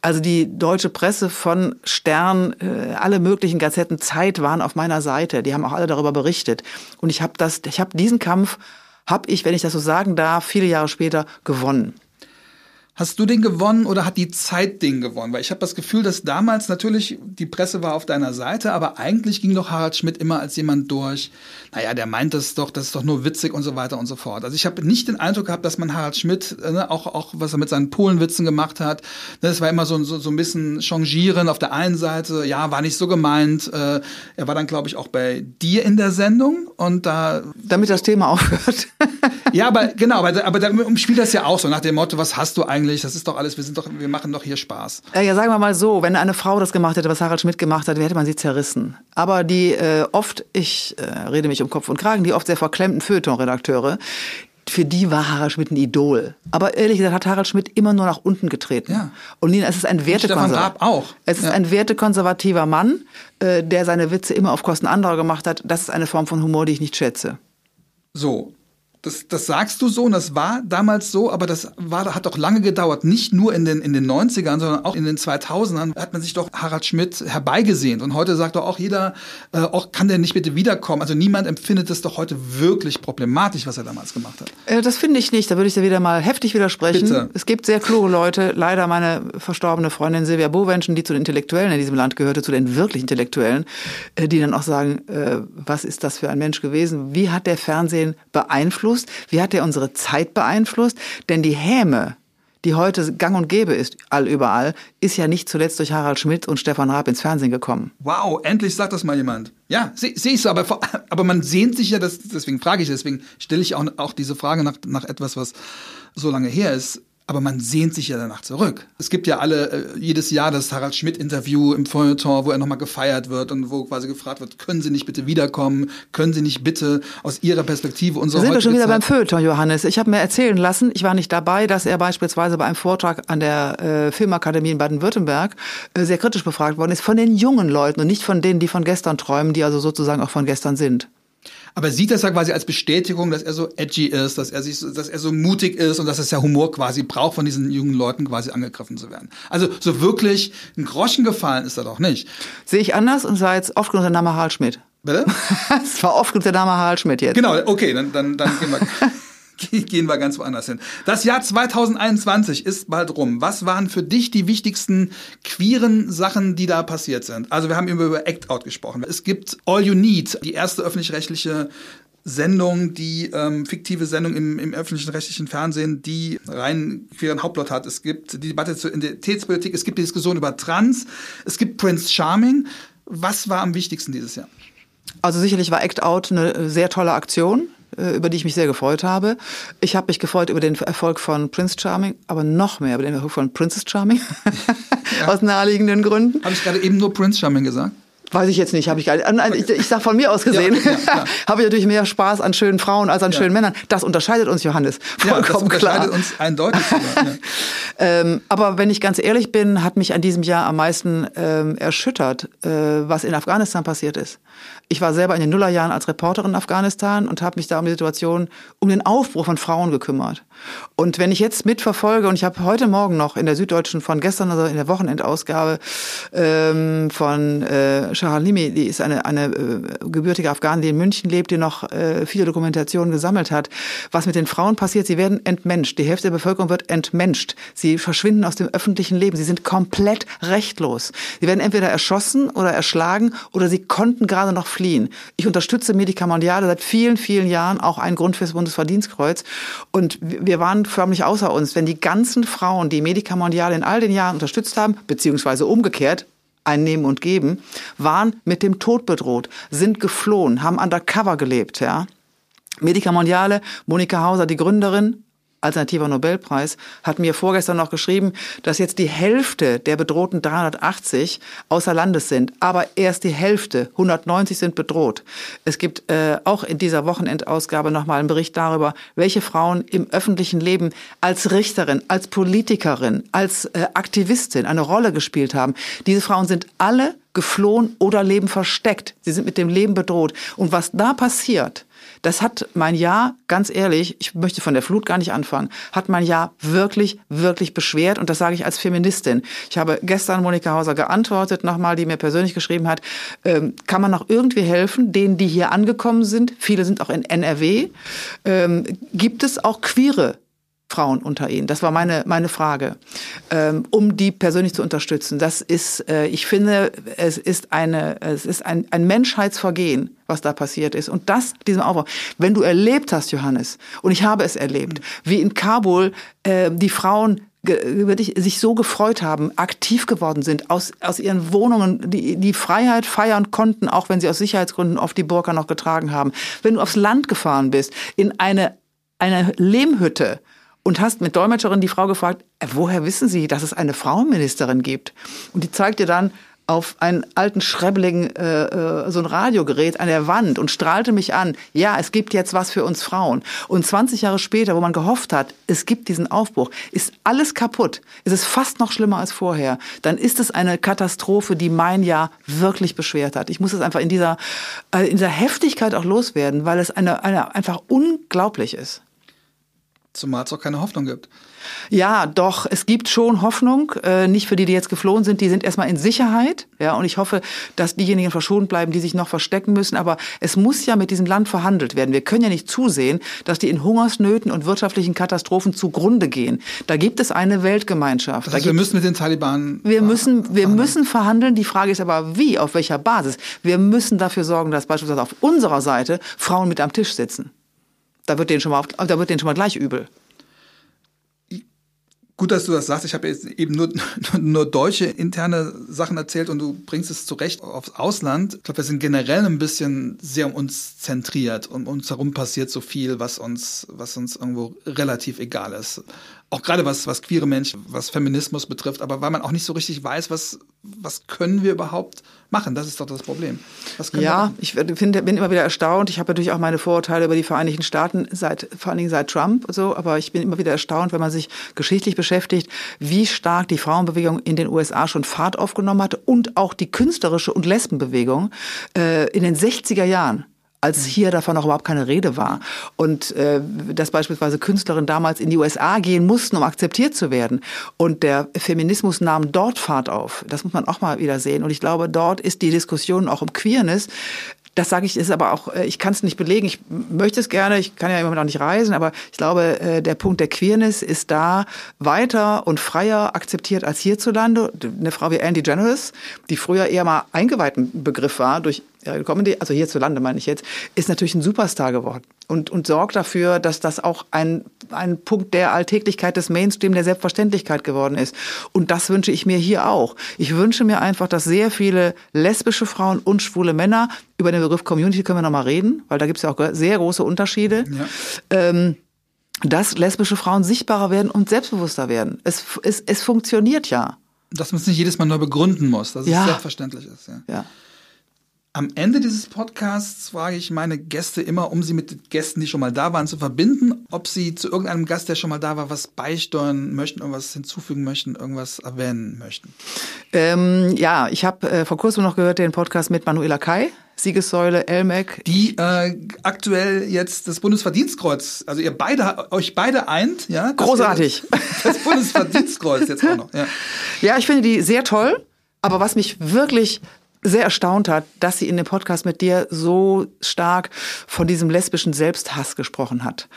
[SPEAKER 1] Also die deutsche Presse von Stern, äh, alle möglichen Gazetten, Zeit waren auf meiner Seite. Die haben auch alle darüber berichtet. Und ich habe das, ich habe diesen Kampf, habe ich, wenn ich das so sagen darf, viele Jahre später gewonnen.
[SPEAKER 2] Hast du den gewonnen oder hat die Zeit den gewonnen? Weil ich habe das Gefühl, dass damals natürlich die Presse war auf deiner Seite, aber eigentlich ging doch Harald Schmidt immer als jemand durch, naja, der meint das doch, das ist doch nur witzig und so weiter und so fort. Also ich habe nicht den Eindruck gehabt, dass man Harald Schmidt, ne, auch, auch was er mit seinen Polenwitzen gemacht hat, ne, das war immer so, so, so ein bisschen changieren auf der einen Seite, ja, war nicht so gemeint. Äh, er war dann, glaube ich, auch bei dir in der Sendung und da...
[SPEAKER 1] Damit das Thema aufhört. (laughs)
[SPEAKER 2] ja, aber genau, aber, aber da umspielt das ja auch so nach dem Motto, was hast du eigentlich eigentlich, das ist doch alles, wir sind doch, wir machen doch hier Spaß.
[SPEAKER 1] Ja, sagen wir mal so, wenn eine Frau das gemacht hätte, was Harald Schmidt gemacht hat, hätte man sie zerrissen. Aber die äh, oft, ich äh, rede mich um Kopf und Kragen, die oft sehr verklemmten Feuilleton-Redakteure, für die war Harald Schmidt ein Idol. Aber ehrlich gesagt hat Harald Schmidt immer nur nach unten getreten. Ja. Und Nina, es ist ein Wertekonservativer.
[SPEAKER 2] auch.
[SPEAKER 1] Es ist ja. ein wertekonservativer Mann, äh, der seine Witze immer auf Kosten anderer gemacht hat. Das ist eine Form von Humor, die ich nicht schätze.
[SPEAKER 2] So, das, das sagst du so und das war damals so, aber das war, hat doch lange gedauert. Nicht nur in den, in den 90ern, sondern auch in den 2000ern hat man sich doch Harald Schmidt herbeigesehnt. Und heute sagt doch auch jeder, äh, auch kann der nicht bitte wiederkommen. Also niemand empfindet es doch heute wirklich problematisch, was er damals gemacht hat.
[SPEAKER 1] Äh, das finde ich nicht. Da würde ich dir wieder mal heftig widersprechen. Bitte. Es gibt sehr kluge Leute. Leider meine verstorbene Freundin Silvia Bowenschen, die zu den Intellektuellen in diesem Land gehörte, zu den wirklich Intellektuellen, äh, die dann auch sagen, äh, was ist das für ein Mensch gewesen? Wie hat der Fernsehen beeinflusst? Beeinflusst? Wie hat er unsere Zeit beeinflusst? Denn die Häme, die heute gang und gäbe ist, allüberall, ist ja nicht zuletzt durch Harald Schmidt und Stefan Raab ins Fernsehen gekommen.
[SPEAKER 2] Wow, endlich sagt das mal jemand. Ja, sehe seh ich so, aber, (laughs) aber man sehnt sich ja, das, deswegen frage ich, deswegen stelle ich auch, auch diese Frage nach, nach etwas, was so lange her ist. Aber man sehnt sich ja danach zurück. Es gibt ja alle, äh, jedes Jahr das Harald Schmidt-Interview im Feuilleton, wo er nochmal gefeiert wird und wo quasi gefragt wird, können Sie nicht bitte wiederkommen? Können Sie nicht bitte aus Ihrer Perspektive unsere
[SPEAKER 1] Sind wir schon wieder Zeit beim Feuilleton, Johannes. Ich habe mir erzählen lassen, ich war nicht dabei, dass er beispielsweise bei einem Vortrag an der äh, Filmakademie in Baden-Württemberg äh, sehr kritisch befragt worden ist von den jungen Leuten und nicht von denen, die von gestern träumen, die also sozusagen auch von gestern sind.
[SPEAKER 2] Aber sieht das ja quasi als Bestätigung, dass er so edgy ist, dass er sich, dass er so mutig ist und dass es ja Humor quasi braucht, von diesen jungen Leuten quasi angegriffen zu werden. Also so wirklich ein Groschen gefallen ist er doch nicht.
[SPEAKER 1] Sehe ich anders und sei jetzt oft genug der Name Harl Schmidt.
[SPEAKER 2] Bitte? (laughs)
[SPEAKER 1] Es war oft genug der Name Harl Schmidt jetzt.
[SPEAKER 2] Genau, okay, dann, dann, dann gehen wir. (laughs) gehen wir ganz woanders hin. Das Jahr 2021 ist bald rum. Was waren für dich die wichtigsten queeren Sachen, die da passiert sind? Also wir haben über Act Out gesprochen. Es gibt All You Need, die erste öffentlich-rechtliche Sendung, die ähm, fiktive Sendung im, im öffentlichen rechtlichen Fernsehen, die rein queeren Hauptplot hat. Es gibt die Debatte zur Identitätspolitik, es gibt die Diskussion über Trans, es gibt Prince Charming. Was war am wichtigsten dieses Jahr?
[SPEAKER 1] Also sicherlich war Act Out eine sehr tolle Aktion. Äh, über die ich mich sehr gefreut habe. Ich habe mich gefreut über den Erfolg von Prince Charming, aber noch mehr über den Erfolg von Princess Charming. (laughs) ja. Aus naheliegenden Gründen.
[SPEAKER 2] Habe ich gerade eben nur Prince Charming gesagt?
[SPEAKER 1] Weiß ich jetzt nicht, habe ich gar nicht. Ich, ich sag von mir aus gesehen, ja, ja, (laughs) habe ich natürlich mehr Spaß an schönen Frauen als an schönen Männern. Das unterscheidet uns, Johannes.
[SPEAKER 2] Vollkommen ja, das unterscheidet klar. uns eindeutig. Sogar, (laughs)
[SPEAKER 1] ähm, aber wenn ich ganz ehrlich bin, hat mich an diesem Jahr am meisten ähm, erschüttert, äh, was in Afghanistan passiert ist. Ich war selber in den Nullerjahren als Reporterin in Afghanistan und habe mich da um die Situation, um den Aufbruch von Frauen gekümmert. Und wenn ich jetzt mitverfolge, und ich habe heute Morgen noch in der Süddeutschen von gestern, also in der Wochenendausgabe ähm, von äh, Shahalimi, die ist eine, eine äh, gebürtige Afghanin, die in München lebt, die noch äh, viele Dokumentationen gesammelt hat, was mit den Frauen passiert. Sie werden entmenscht. Die Hälfte der Bevölkerung wird entmenscht. Sie verschwinden aus dem öffentlichen Leben. Sie sind komplett rechtlos. Sie werden entweder erschossen oder erschlagen oder sie konnten gerade noch fliehen. Ich unterstütze Medikamentiale seit vielen, vielen Jahren, auch ein Grund fürs Bundesverdienstkreuz. Und wir waren förmlich außer uns, wenn die ganzen Frauen, die Medikamentiale in all den Jahren unterstützt haben, beziehungsweise umgekehrt, einnehmen und geben, waren mit dem Tod bedroht, sind geflohen, haben undercover gelebt, ja. Medikamentiale, Monika Hauser, die Gründerin, alternativer Nobelpreis, hat mir vorgestern noch geschrieben, dass jetzt die Hälfte der bedrohten 380 außer Landes sind, aber erst die Hälfte, 190 sind bedroht. Es gibt äh, auch in dieser Wochenendausgabe nochmal einen Bericht darüber, welche Frauen im öffentlichen Leben als Richterin, als Politikerin, als äh, Aktivistin eine Rolle gespielt haben. Diese Frauen sind alle geflohen oder leben versteckt. Sie sind mit dem Leben bedroht. Und was da passiert, das hat mein Jahr, ganz ehrlich, ich möchte von der Flut gar nicht anfangen, hat mein Jahr wirklich, wirklich beschwert. Und das sage ich als Feministin. Ich habe gestern Monika Hauser geantwortet, nochmal, die mir persönlich geschrieben hat, ähm, kann man noch irgendwie helfen, denen, die hier angekommen sind? Viele sind auch in NRW. Ähm, gibt es auch queere Frauen unter ihnen? Das war meine, meine Frage, ähm, um die persönlich zu unterstützen. Das ist, äh, ich finde, es ist eine, es ist ein, ein Menschheitsvergehen, was da passiert ist. Und das, diesem Aufbau. Wenn du erlebt hast, Johannes, und ich habe es erlebt, wie in Kabul äh, die Frauen sich so gefreut haben, aktiv geworden sind, aus, aus ihren Wohnungen die, die Freiheit feiern konnten, auch wenn sie aus Sicherheitsgründen oft die Burka noch getragen haben. Wenn du aufs Land gefahren bist, in eine, eine Lehmhütte, und hast mit Dolmetscherin die Frau gefragt, äh, woher wissen Sie, dass es eine Frauenministerin gibt? Und die zeigt dir dann auf einen alten schrebbeligen äh, äh, so ein Radiogerät an der Wand und strahlte mich an. Ja, es gibt jetzt was für uns Frauen. Und 20 Jahre später, wo man gehofft hat, es gibt diesen Aufbruch, ist alles kaputt. Es ist fast noch schlimmer als vorher. Dann ist es eine Katastrophe, die mein Jahr wirklich beschwert hat. Ich muss es einfach in dieser äh, in dieser Heftigkeit auch loswerden, weil es eine, eine einfach unglaublich ist.
[SPEAKER 2] Zumal es auch keine Hoffnung gibt.
[SPEAKER 1] Ja, doch, es gibt schon Hoffnung. Äh, nicht für die, die jetzt geflohen sind, die sind erstmal in Sicherheit. Ja, und ich hoffe, dass diejenigen verschont bleiben, die sich noch verstecken müssen. Aber es muss ja mit diesem Land verhandelt werden. Wir können ja nicht zusehen, dass die in Hungersnöten und wirtschaftlichen Katastrophen zugrunde gehen. Da gibt es eine Weltgemeinschaft.
[SPEAKER 2] Das heißt, wir müssen mit den Taliban.
[SPEAKER 1] Wir müssen, wir müssen verhandeln. Die Frage ist aber, wie, auf welcher Basis? Wir müssen dafür sorgen, dass beispielsweise auf unserer Seite Frauen mit am Tisch sitzen. Da wird denen schon mal, auf, da wird denen schon mal gleich übel.
[SPEAKER 2] Gut, dass du das sagst. Ich habe jetzt eben nur, nur deutsche interne Sachen erzählt und du bringst es zurecht aufs Ausland. Ich glaube, wir sind generell ein bisschen sehr um uns zentriert. Um uns herum passiert so viel, was uns, was uns irgendwo relativ egal ist auch gerade was, was queere Menschen, was Feminismus betrifft, aber weil man auch nicht so richtig weiß, was, was können wir überhaupt machen. Das ist doch das Problem.
[SPEAKER 1] ja, ich finde, bin immer wieder erstaunt. Ich habe natürlich auch meine Vorurteile über die Vereinigten Staaten seit, vor allen Dingen seit Trump so, aber ich bin immer wieder erstaunt, wenn man sich geschichtlich beschäftigt, wie stark die Frauenbewegung in den USA schon Fahrt aufgenommen hat und auch die künstlerische und Lesbenbewegung äh, in den 60er Jahren als hier davon noch überhaupt keine Rede war. Und äh, dass beispielsweise Künstlerinnen damals in die USA gehen mussten, um akzeptiert zu werden. Und der Feminismus nahm dort Fahrt auf. Das muss man auch mal wieder sehen. Und ich glaube, dort ist die Diskussion auch um Queerness das sage ich, ist aber auch, äh, ich kann es nicht belegen, ich möchte es gerne, ich kann ja immer noch nicht reisen, aber ich glaube, äh, der Punkt der Queerness ist da weiter und freier akzeptiert als hierzulande. Eine Frau wie Andy Generous, die früher eher mal eingeweihten Begriff war durch Comedy, also hierzulande meine ich jetzt, ist natürlich ein Superstar geworden und, und sorgt dafür, dass das auch ein, ein Punkt der Alltäglichkeit des Mainstream, der Selbstverständlichkeit geworden ist. Und das wünsche ich mir hier auch. Ich wünsche mir einfach, dass sehr viele lesbische Frauen und schwule Männer, über den Begriff Community können wir nochmal reden, weil da gibt es ja auch sehr große Unterschiede. Ja. Ähm, dass lesbische Frauen sichtbarer werden und selbstbewusster werden. Es, es, es funktioniert ja.
[SPEAKER 2] Dass man es nicht jedes Mal neu begründen muss, dass ja. es selbstverständlich ist. Ja. ja. Am Ende dieses Podcasts frage ich meine Gäste immer, um sie mit Gästen, die schon mal da waren, zu verbinden, ob sie zu irgendeinem Gast, der schon mal da war, was beisteuern möchten, irgendwas hinzufügen möchten, irgendwas erwähnen möchten.
[SPEAKER 1] Ähm, ja, ich habe äh, vor kurzem noch gehört den Podcast mit Manuela Kai. Siegessäule, Elmec.
[SPEAKER 2] Die äh, aktuell jetzt das Bundesverdienstkreuz, also ihr beide, euch beide eint, ja?
[SPEAKER 1] Großartig.
[SPEAKER 2] Das, Bundesverdienstkreuz jetzt auch noch, ja. (laughs)
[SPEAKER 1] Ja, ich finde die sehr toll. Aber was mich wirklich sehr erstaunt hat, dass sie in dem Podcast mit dir so stark von diesem lesbischen Selbsthass gesprochen hat.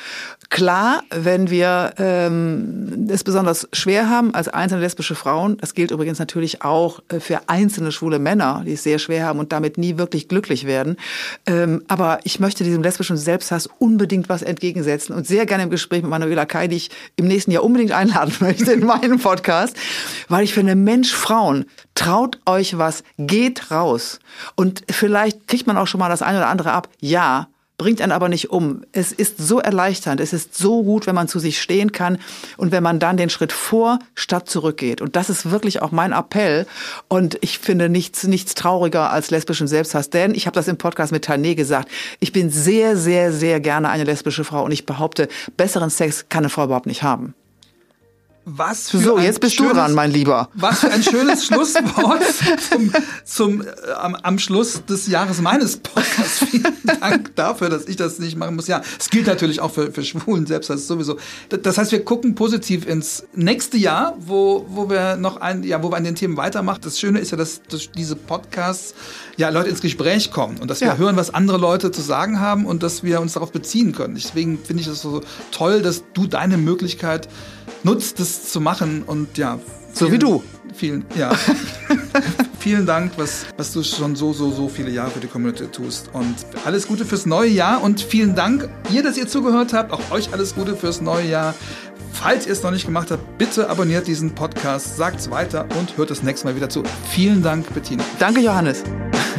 [SPEAKER 1] Klar, wenn wir ähm, es besonders schwer haben als einzelne lesbische Frauen, das gilt übrigens natürlich auch äh, für einzelne schwule Männer, die es sehr schwer haben und damit nie wirklich glücklich werden. Ähm, aber ich möchte diesem lesbischen Selbsthass unbedingt was entgegensetzen und sehr gerne im Gespräch mit Manuela Kai, die ich im nächsten Jahr unbedingt einladen (laughs) möchte in meinem Podcast, weil ich finde, Mensch, Frauen, traut euch was, geht raus. Und vielleicht kriegt man auch schon mal das eine oder andere ab. Ja, bringt einen aber nicht um. Es ist so erleichternd, es ist so gut, wenn man zu sich stehen kann und wenn man dann den Schritt vor statt zurückgeht. Und das ist wirklich auch mein Appell. Und ich finde nichts, nichts trauriger als lesbischen Selbsthass. Denn ich habe das im Podcast mit Tané gesagt. Ich bin sehr, sehr, sehr gerne eine lesbische Frau und ich behaupte, besseren Sex kann eine Frau überhaupt nicht haben.
[SPEAKER 2] Was für
[SPEAKER 1] so, jetzt bist schönes, du dran, mein Lieber.
[SPEAKER 2] Was für ein schönes (laughs) Schlusswort zum, zum, äh, am, am Schluss des Jahres meines Podcasts. Vielen Dank dafür, dass ich das nicht machen muss. Ja, es gilt natürlich auch für, für Schwulen selbst, das ist sowieso. Das heißt, wir gucken positiv ins nächste Jahr, wo, wo wir noch ein, ja, wo wir an den Themen weitermachen. Das Schöne ist ja, dass durch diese Podcasts ja Leute ins Gespräch kommen und dass wir ja. hören, was andere Leute zu sagen haben und dass wir uns darauf beziehen können. Deswegen finde ich das so toll, dass du deine Möglichkeit nutzt, das zu machen und ja.
[SPEAKER 1] So wie du.
[SPEAKER 2] Vielen, ja. (laughs) (laughs) vielen Dank, was, was du schon so, so, so viele Jahre für die Community tust. Und alles Gute fürs neue Jahr und vielen Dank, ihr, dass ihr zugehört habt. Auch euch alles Gute fürs neue Jahr. Falls ihr es noch nicht gemacht habt, bitte abonniert diesen Podcast, sagt es weiter und hört das nächste Mal wieder zu. Vielen Dank, Bettina.
[SPEAKER 1] Danke, Johannes. (laughs)